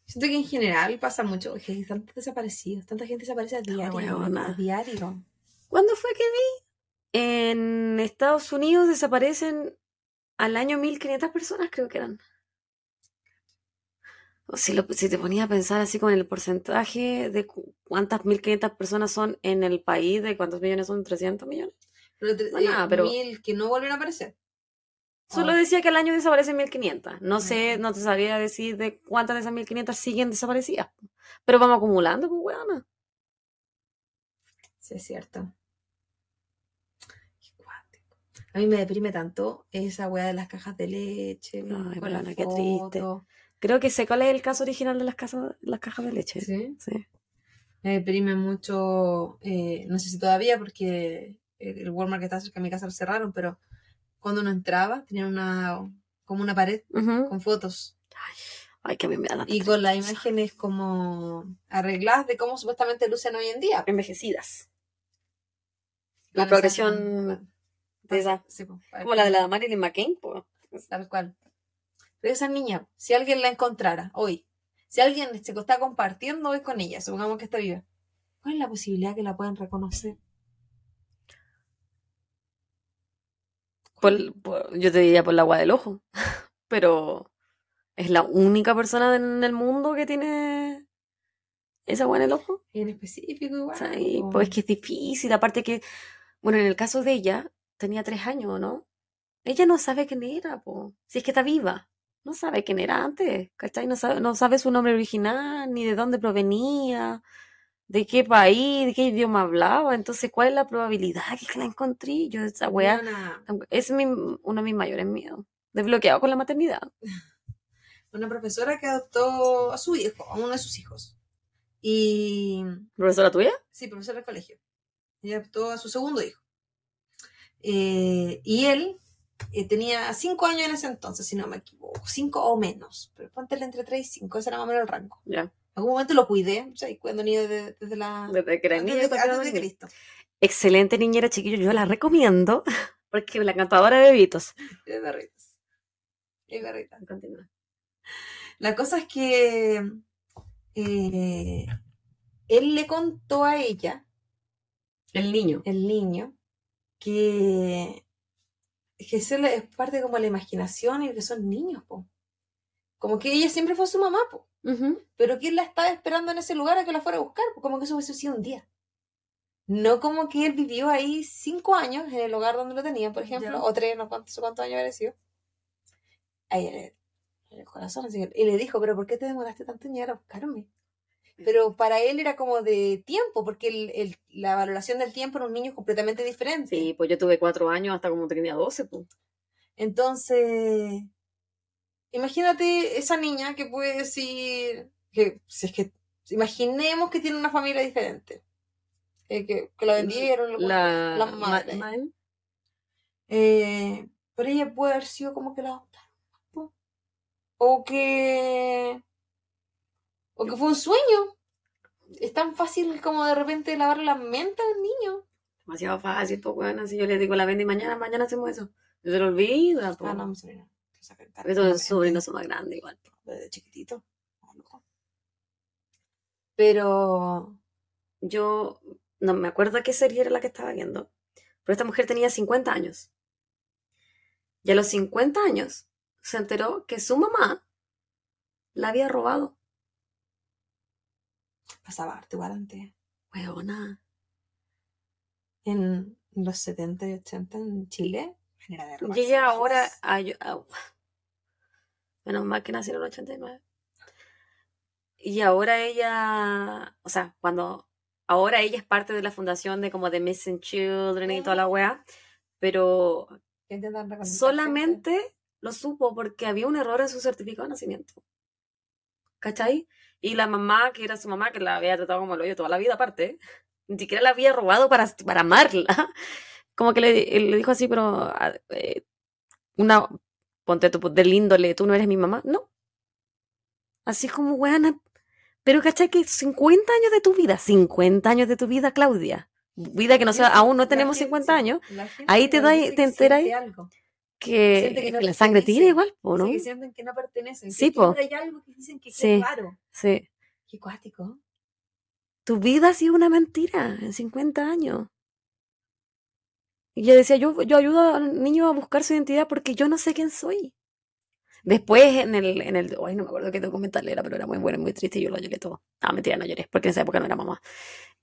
Siento que en general pasa mucho, que hay tantos desaparecidos, tanta gente desaparece a diario. A diario. ¿Cuándo fue que vi? En Estados Unidos desaparecen al año 1500 personas, creo que eran. Si, lo, si te ponía a pensar así con el porcentaje de cu- cuántas 1500 personas son en el país, de cuántos millones son, 300 millones. Pero, Bueno, eh, nada, pero- mil que no vuelven a aparecer. Solo Oh. decía que al año desaparecen 1500. No sé, no te sabría decir de cuántas de esas 1500 siguen desaparecidas. Pero vamos acumulando, pues, weona. Sí, es cierto. A mí me deprime tanto esa weá de las cajas de leche, Ay, weona, qué triste. Creo que sé cuál es el caso original de las, casas, las cajas de leche. Sí. Sí. Me deprime mucho, eh, no sé si todavía, porque el Walmart que está cerca de mi casa lo cerraron, pero cuando uno entraba, tenían una, como una pared con fotos Ay, que a mí me da y con las imágenes como arregladas de cómo supuestamente lucen hoy en día. Envejecidas. La Con progresión esa- de edad. Sí, po, Como la de la Marilyn McCain, pues. Tal cual. Pero esa niña, si alguien la encontrara hoy, si alguien se está compartiendo hoy con ella, supongamos que está viva, ¿cuál es la posibilidad que la puedan reconocer? Por- por- yo te diría por la agua del ojo. [LAUGHS] Pero es la única persona en el mundo que tiene esa agua en el ojo. En específico, igual. Sí, pues es que es difícil. Aparte que, bueno, en el caso de ella, tenía tres años, ¿no? Ella no sabe quién era, po. Si es que está viva. No sabe quién era antes, ¿cachai? No sabe, no sabe su nombre original, ni de dónde provenía, de qué país, de qué idioma hablaba. Entonces, ¿cuál es la probabilidad que la encontré? Yo, esa weá, es mi- uno de mis mayores miedos. Desbloqueado con la maternidad. [LAUGHS] una profesora que adoptó a su hijo, a uno de sus hijos. Y ¿Profesora tuya? Sí, profesor de colegio. Ella adoptó a su segundo hijo. Eh, y él eh, tenía cinco años en ese entonces, si no me equivoco. Cinco o menos. Pero póntele entre tres y cinco, ese era más o menos el rango. Ya. En algún momento lo cuidé, o sea, y cuidando niños desde, desde la... Desde que era no- Cristo. Excelente niñera, chiquillo. Yo la recomiendo. [LAUGHS] Porque la cantadora de bebitos. [LAUGHS] De perritos. Y de perritas. Continúa. La cosa es que eh, él le contó a ella El niño. el niño que, le- es parte como de la imaginación y que son niños, po. Como que ella siempre fue su mamá, po. Pero que él la estaba esperando en ese lugar a que la fuera a buscar, po, como que eso hubiese sido un día. No como que él vivió ahí cinco años en el hogar donde lo tenían, por ejemplo, Ya. o tres, no cuántos, cuántos años habría sido. Ahí en el, en el corazón, así que- y le dijo, pero ¿por qué te demoraste tanto en llegar a buscarme? Pero para él era como de tiempo, porque el- el- la valoración del tiempo en un niño es completamente diferente. Sí, pues yo tuve cuatro años hasta como tenía doce, pues. Entonces, imagínate esa niña que puede decir que si es que imaginemos que tiene una familia diferente, eh, que, que la vendieron, La, la ma- madre. eh, pero ella puede haber sido como que la adoptaron, o que o que fue un sueño. Es tan fácil como de repente lavarle la mente a un niño. Demasiado fácil, pues, bueno. Si yo le digo la vende y mañana, mañana hacemos eso. Se lo olvida, pues. Ah, no, mi sobrina. La sobrinos son más grandes igual. Desde chiquitito. a lo mejor. Pero Yo no me acuerdo qué serie era la que estaba viendo. Pero esta mujer tenía 50 años. Y a los 50 años se enteró que su mamá la había robado. Pasaba harto igual antes. Weona. En los 70 y 80 en Chile. Manera de Y robarse ella cosas. ahora. ay, au. menos mal que nació en el 89. Y ahora ella. O sea, cuando. Ahora ella es parte de la fundación de como de Missing Children y toda la wea. Pero solamente lo supo porque había un error en su certificado de nacimiento. ¿Cachai? Y la mamá, que era su mamá, que la había tratado como el hoyo toda la vida aparte, ni siquiera la había robado para, para amarla. [LAUGHS] Como que le, le dijo así, pero ah, eh, una, ponte tú del índole, tú no eres mi mamá. No. Así como, weana. Pero ¿cachai? Que 50 años de tu vida, 50 años de tu vida, Claudia. Vida que no sea, aún no tenemos gente- 50 años, ahí te da- te enteras algo. Que, que no la sangre tira igual, ¿o no? Sí, que sienten que no pertenecen. que Sí, po. hay algo que dicen que Sí. qué raro. Sí. Qué cuático. Tu vida ha sido una mentira en 50 años. Y yo decía, yo, yo ayudo al niño a buscar su identidad porque yo no sé quién soy. Después en el, en el, ay, no me acuerdo qué documental era, pero era muy bueno muy triste y yo lo lloré todo. Ah, mentira, no lloré, porque en esa época no era mamá.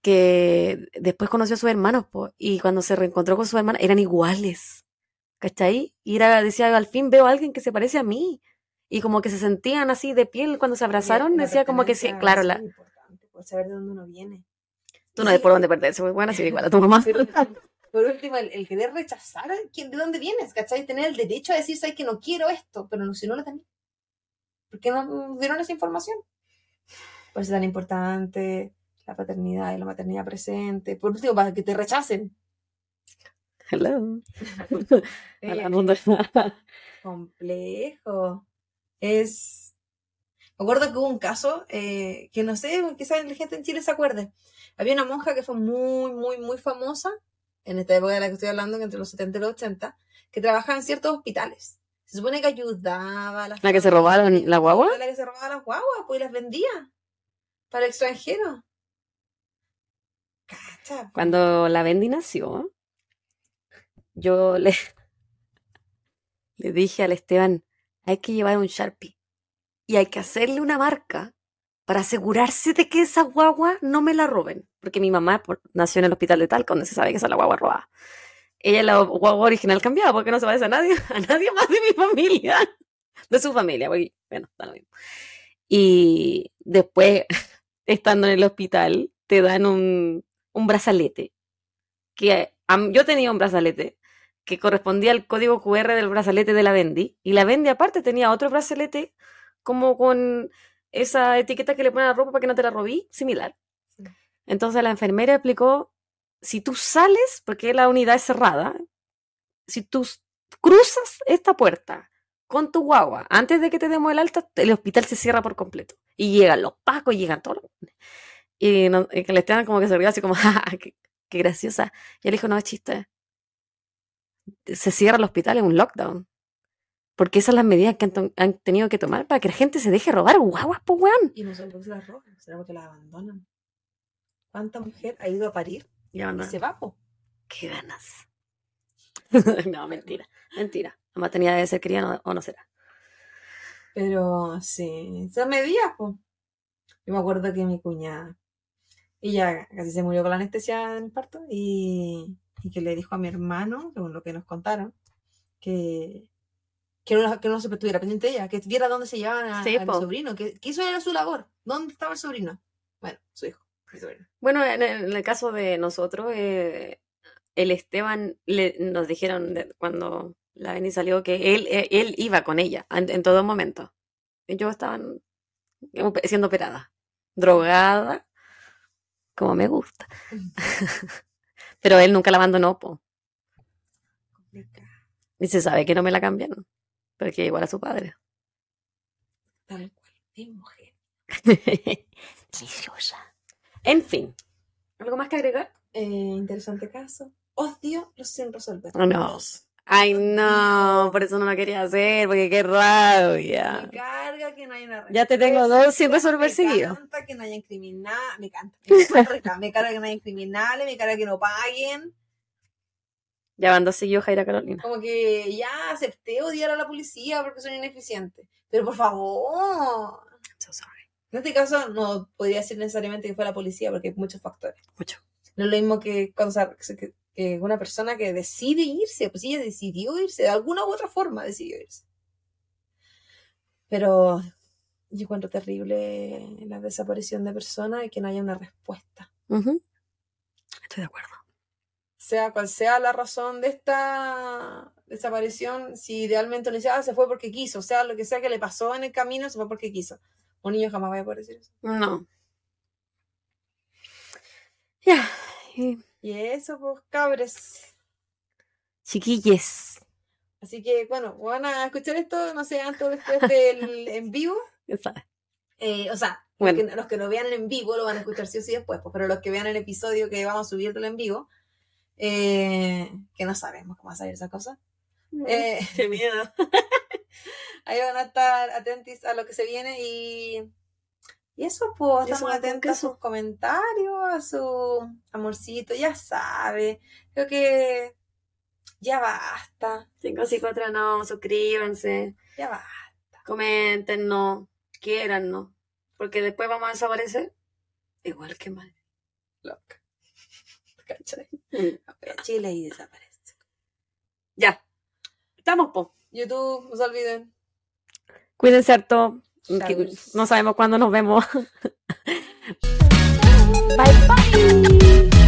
Que después conoció a sus hermanos, po, y cuando se reencontró con sus hermanas, eran iguales. ¿Cachai? Y era, decía, al fin veo a alguien que se parece a mí. Y como que se sentían así de piel cuando se abrazaron, La decía como que sí, claro, la, importante, por saber de dónde uno viene. tú no ves por dónde perderse, muy buena, sí, igual a tu mamá. Por último, el, el querer rechazar, ¿quién- ¿de dónde vienes? ¿Cachai? Tener el derecho a decir, sabes que no quiero esto, pero no, si no lo tenés. ¿Por qué no dieron esa información? Por eso es tan importante la paternidad y la maternidad presente. Por último, para que te rechacen. Hello. [LAUGHS] Eh, [LAUGHS] complejo. Es. Me acuerdo que hubo un caso eh, que no sé, quizás la gente en Chile se acuerde. Había una monja que fue muy, muy, muy famosa en esta época de la que estoy hablando, que entre los 70 y los 80, que trabajaba en ciertos hospitales. Se supone que ayudaba a las ¿La que se robaron la guagua? La que se robaba las guaguas, pues y las vendía para extranjeros. Cacha. Cuando la Bendy nació, yo le, [LAUGHS] le dije al Esteban, hay que llevar un Sharpie y hay que hacerle una marca para asegurarse de que esa guagua no me la roben. Porque mi mamá nació en el hospital de Talca, donde se sabe que esa es la guagua robada. Ella es la guagua original cambiada porque no se parece a nadie, [LAUGHS] a nadie más de mi familia, de su familia. porque, bueno, da lo mismo. Y después, [LAUGHS] estando en el hospital, te dan un, un brazalete. Que yo tenía un brazalete que correspondía al código QR del brazalete de la Bendy. Y la Bendy aparte tenía otro brazalete como con esa etiqueta que le ponen a la ropa para que no te la robí, similar. Sí. Entonces la enfermera explicó, si tú sales, porque la unidad es cerrada, si tú cruzas esta puerta con tu guagua, antes de que te demos el alta, el hospital se cierra por completo. Y llegan los pacos, llegan todos los... Y, no, y que le estaban como que se ríe así como, [LAUGHS] "Ja, ja, qué, qué graciosa. Y él dijo, no, es chiste. Se cierra el hospital en un lockdown. Porque esas son las medidas que han, tenido que tomar para que la gente se deje robar guaguas, pues weón. Y no se las roban, sino porque las abandonan. ¿Cuánta mujer ha ido a parir Y y se va, po? Qué ganas. [LAUGHS] no, mentira. Mentira. La maternidad debe ser querida no- o no será. Pero sí, son medidas, po. Yo me acuerdo que mi cuñada, ella casi se murió con la anestesia en el parto y, y que le dijo a mi hermano, según lo que nos contaron, que, que, no, que no se estuviera pendiente de ella, que viera dónde se llevaban a, Sí, al sobrino, que, que eso era su labor. ¿Dónde estaba el sobrino? Bueno, su hijo, mi sobrino. Bueno, en el, en el caso de nosotros, eh, el Esteban, le, nos dijeron de- cuando la Benny salió que él, eh, él iba con ella en, en todo momento. Yo estaba siendo operada, drogada, como me gusta. [LAUGHS] Pero él nunca la abandonó, po. Y se sabe que no me la cambiaron, porque igual a su padre. Tal cual. Es mujer. [LAUGHS] En fin, ¿algo más que agregar? Eh, interesante caso. Odio los sin resolver. Oh, no. Los Ay, no, por eso no lo quería hacer, porque qué rabia. Me carga que no haya una Ya te tengo dos sin resolver Me seguido. canta que no hayan criminales. Me canta. Me carga, me que no hayan criminales. Me carga que no paguen. Ya van dos seguidos, Jaira Carolina. Como que ya acepté odiar a la policía porque son ineficientes. Pero por favor. So sorry. En este caso no podría ser necesariamente que fue la policía porque hay muchos factores. Mucho. No es lo mismo que, cuando, se- que una persona que decide irse. Pues ella decidió irse. De alguna u otra forma decidió irse. Pero yo encuentro terrible la desaparición de personas y que no haya una respuesta. Ujú. Estoy de acuerdo. Sea cual sea la razón de esta desaparición, si idealmente uno dice, ah, se fue porque quiso, o sea, lo que sea que le pasó en el camino, se fue porque quiso. Un niño jamás va a poder decir eso. No. Ya. Y eso, pues, cabres. Chiquilles. Así que, bueno, van a escuchar esto, no sé, antes o después del [LAUGHS] en vivo. Eh, o sea, Bueno. los, que, los que lo vean en vivo lo van a escuchar sí o sí después, pues, pero los que vean el episodio que vamos a subirlo en vivo, eh, que no sabemos cómo va a salir esa cosa. Eh, Qué miedo. [LAUGHS] ahí van a estar atentos a lo que se viene y, y eso, pues, Y estamos atentos a sus comentarios, a su amorcito, ya sabe. Creo que ya basta, Cinco y cuatro no, suscríbanse, ya basta. coméntenos, quiérannos, porque después vamos a desaparecer igual que mal. Loca. [LAUGHS] ¿Cachai? Chile y desaparece. Ya. Estamos, po. YouTube, no se olviden. Cuídense harto. Que. No sabemos cuándo nos vemos. [LAUGHS] bye bye.